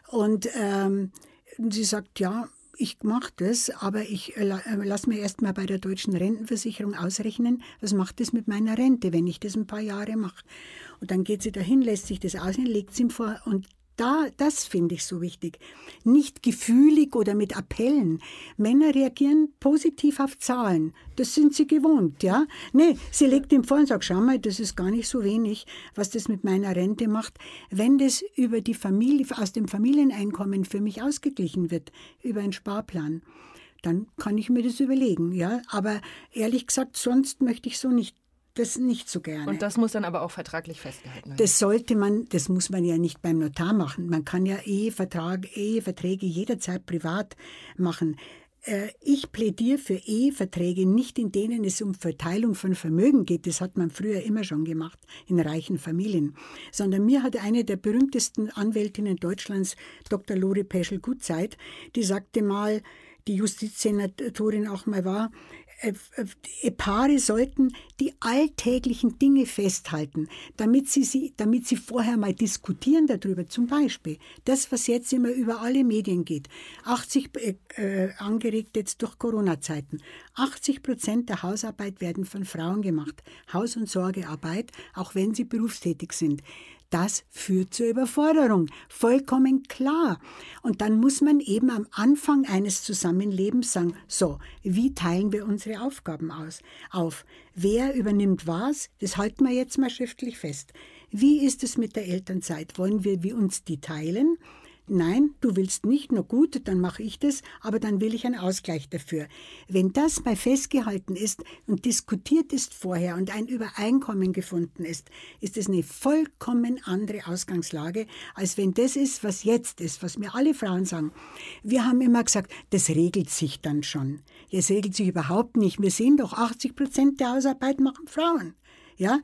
und ähm, sie sagt, ja, ich mache das, aber ich äh, äh lasse mir erst mal bei der deutschen Rentenversicherung ausrechnen, was macht das mit meiner Rente, wenn ich das ein paar Jahre mache. Und dann geht sie dahin, lässt sich das ausrechnen, legt es ihm vor und da, das finde ich so wichtig. Nicht gefühlig oder mit Appellen. Männer reagieren positiv auf Zahlen. Das sind sie gewohnt, ja. Nee, sie legt ihm vor und sagt, schau mal, das ist gar nicht so wenig, was das mit meiner Rente macht. Wenn das über die Familie, aus dem Familieneinkommen für mich ausgeglichen wird, über einen Sparplan, dann kann ich mir das überlegen, ja. Aber ehrlich gesagt, sonst möchte ich so nicht das nicht so gerne. Und das muss dann aber auch vertraglich festgehalten werden. Das sollte man, das muss man ja nicht beim Notar machen. Man kann ja Ehevertrag, Eheverträge jederzeit privat machen. Äh, ich plädiere für Eheverträge nicht, in denen es um Verteilung von Vermögen geht. Das hat man früher immer schon gemacht in reichen Familien. Sondern mir hat eine der berühmtesten Anwältinnen Deutschlands, Dr. Lori Peschel-Gutzeit, die sagte mal, die Justizsenatorin auch mal war, Paare sollten die alltäglichen Dinge festhalten, damit sie, sie, damit sie vorher mal diskutieren darüber. Zum Beispiel das, was jetzt immer über alle Medien geht. 80, äh, äh, angeregt jetzt durch Corona-Zeiten. 80 Prozent der Hausarbeit werden von Frauen gemacht. Haus- und Sorgearbeit, auch wenn sie berufstätig sind. Das führt zur Überforderung, vollkommen klar. Und dann muss man eben am Anfang eines Zusammenlebens sagen, so, wie teilen wir unsere Aufgaben aus, auf? Wer übernimmt was? Das halten wir jetzt mal schriftlich fest. Wie ist es mit der Elternzeit? Wollen wir wie uns die teilen? Nein, du willst nicht, nur gut, dann mache ich das, aber dann will ich einen Ausgleich dafür. Wenn das mal festgehalten ist und diskutiert ist vorher und ein Übereinkommen gefunden ist, ist es eine vollkommen andere Ausgangslage, als wenn das ist, was jetzt ist, was mir alle Frauen sagen. Wir haben immer gesagt, das regelt sich dann schon. Es regelt sich überhaupt nicht. Wir sehen doch, 80 Prozent der Hausarbeit machen Frauen. Ja,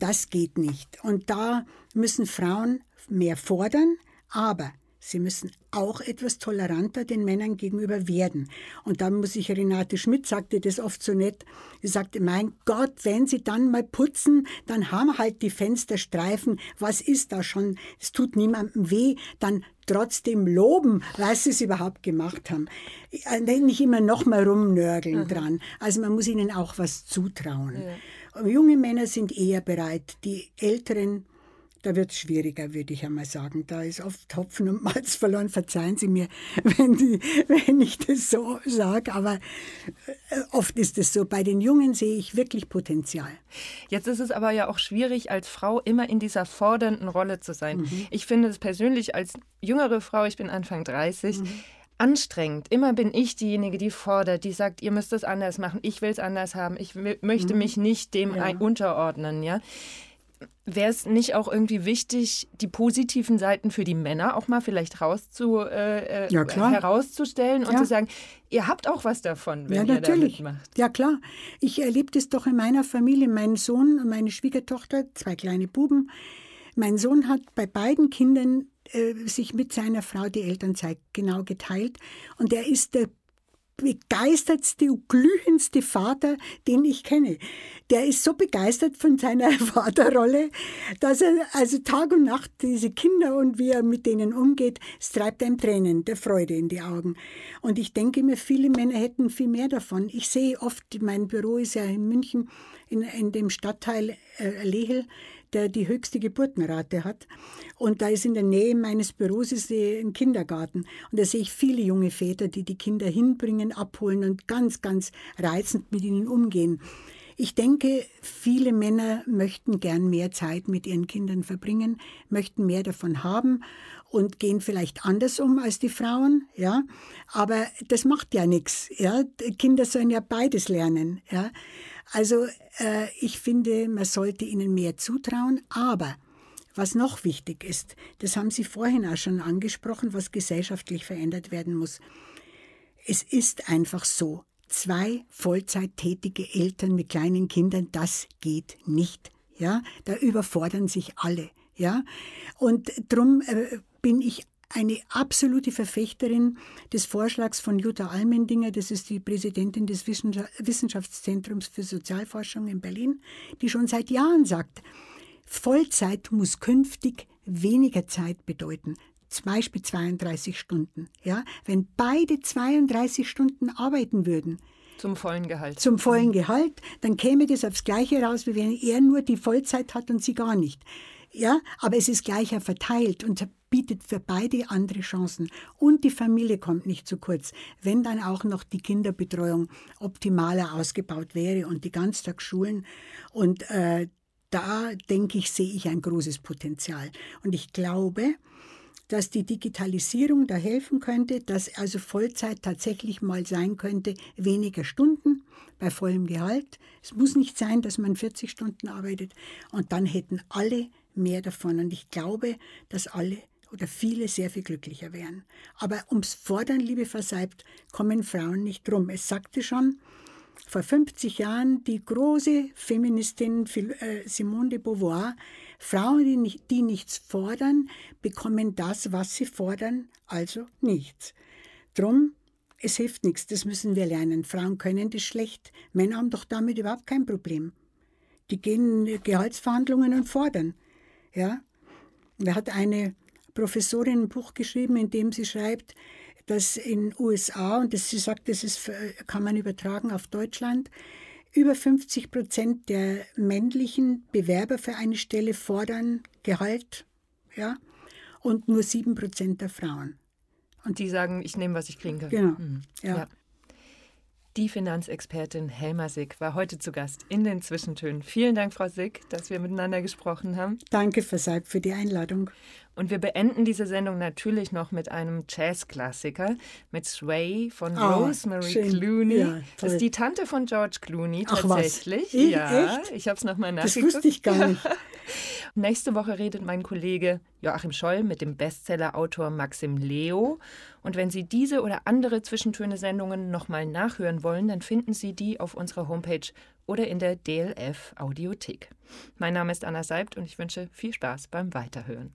das geht nicht. Und da müssen Frauen mehr fordern, aber Sie müssen auch etwas toleranter den Männern gegenüber werden. Und da muss ich, Renate Schmidt sagte das oft so nett, sie sagte, mein Gott, wenn Sie dann mal putzen, dann haben halt die Fenster Streifen, was ist da schon, es tut niemandem weh, dann trotzdem loben, was sie es überhaupt gemacht haben. Äh, nicht immer noch mal rumnörgeln mhm. dran. Also man muss ihnen auch was zutrauen. Ja. Junge Männer sind eher bereit, die Älteren da wird es schwieriger, würde ich einmal sagen. Da ist oft Hopfen und Malz verloren. Verzeihen Sie mir, wenn, die, wenn ich das so sage, aber äh, oft ist es so. Bei den Jungen sehe ich wirklich Potenzial. Jetzt ist es aber ja auch schwierig, als Frau immer in dieser fordernden Rolle zu sein. Mhm. Ich finde es persönlich als jüngere Frau, ich bin Anfang 30, mhm anstrengend. Immer bin ich diejenige, die fordert, die sagt, ihr müsst es anders machen, ich will es anders haben, ich möchte mhm. mich nicht dem ja. unterordnen. Ja? Wäre es nicht auch irgendwie wichtig, die positiven Seiten für die Männer auch mal vielleicht rauszu, äh, äh ja, herauszustellen und ja. zu sagen, ihr habt auch was davon, wenn ja, ihr natürlich. damit macht? Ja, klar. Ich erlebe das doch in meiner Familie. Mein Sohn und meine Schwiegertochter, zwei kleine Buben. Mein Sohn hat bei beiden Kindern äh, sich mit seiner Frau die Elternzeit genau geteilt. Und er ist der begeistertste, glühendste Vater, den ich kenne. Der ist so begeistert von seiner Vaterrolle, dass er also Tag und Nacht diese Kinder und wie er mit denen umgeht, es treibt einem Tränen der Freude in die Augen. Und ich denke mir, viele Männer hätten viel mehr davon. Ich sehe oft, mein Büro ist ja in München, in, in dem Stadtteil äh, Lehel, der die höchste Geburtenrate hat. Und da ist in der Nähe meines Büros ist ein Kindergarten. Und da sehe ich viele junge Väter, die die Kinder hinbringen, abholen und ganz, ganz reizend mit ihnen umgehen. Ich denke, viele Männer möchten gern mehr Zeit mit ihren Kindern verbringen, möchten mehr davon haben und gehen vielleicht anders um als die Frauen, ja. Aber das macht ja nichts, ja. Kinder sollen ja beides lernen, ja. Also äh, ich finde, man sollte ihnen mehr zutrauen, aber was noch wichtig ist, das haben Sie vorhin auch schon angesprochen, was gesellschaftlich verändert werden muss. Es ist einfach so, zwei Vollzeittätige Eltern mit kleinen Kindern, das geht nicht. Ja, da überfordern sich alle. Ja, und darum äh, bin ich eine absolute Verfechterin des Vorschlags von Jutta Almendinger, das ist die Präsidentin des Wissenschaftszentrums für Sozialforschung in Berlin, die schon seit Jahren sagt, Vollzeit muss künftig weniger Zeit bedeuten. Zum Beispiel 32 Stunden. Ja? Wenn beide 32 Stunden arbeiten würden, zum vollen Gehalt. Zum vollen Gehalt, dann käme das aufs Gleiche raus, wie wenn er nur die Vollzeit hat und sie gar nicht. Ja, aber es ist gleicher verteilt und bietet für beide andere Chancen. Und die Familie kommt nicht zu kurz, wenn dann auch noch die Kinderbetreuung optimaler ausgebaut wäre und die Ganztagsschulen. Und äh, da denke ich, sehe ich ein großes Potenzial. Und ich glaube, dass die Digitalisierung da helfen könnte, dass also Vollzeit tatsächlich mal sein könnte, weniger Stunden bei vollem Gehalt. Es muss nicht sein, dass man 40 Stunden arbeitet und dann hätten alle mehr davon. Und ich glaube, dass alle oder viele sehr viel glücklicher wären. Aber ums Fordern, liebe Verseibt, kommen Frauen nicht drum. Es sagte schon vor 50 Jahren die große Feministin äh, Simone de Beauvoir, Frauen, die, nicht, die nichts fordern, bekommen das, was sie fordern, also nichts. Drum, es hilft nichts, das müssen wir lernen. Frauen können das schlecht, Männer haben doch damit überhaupt kein Problem. Die gehen in Gehaltsverhandlungen und fordern. Ja? Da hat eine Professorin ein Buch geschrieben, in dem sie schreibt, dass in USA, und das, sie sagt, das ist, kann man übertragen auf Deutschland, über 50 Prozent der männlichen Bewerber für eine Stelle fordern Gehalt, ja, und nur 7 Prozent der Frauen. Und die sagen, ich nehme, was ich kriegen kann. Genau. Mhm. Ja. ja. Die Finanzexpertin Helma Sick war heute zu Gast in den Zwischentönen. Vielen Dank, Frau Sick, dass wir miteinander gesprochen haben. Danke, Versalb, für die Einladung. Und wir beenden diese Sendung natürlich noch mit einem Jazzklassiker, mit Sway von oh, Rosemary schön. Clooney. Ja, das ist die Tante von George Clooney tatsächlich. Ach, was? Ich, ja, echt? ich habe es nochmal nachgeguckt. Das wusste ich gar nicht. Nächste Woche redet mein Kollege Joachim Scholl mit dem Bestsellerautor Maxim Leo. Und wenn Sie diese oder andere Zwischentöne-Sendungen nochmal nachhören wollen, dann finden Sie die auf unserer Homepage oder in der DLF Audiothek. Mein Name ist Anna Seibt und ich wünsche viel Spaß beim Weiterhören.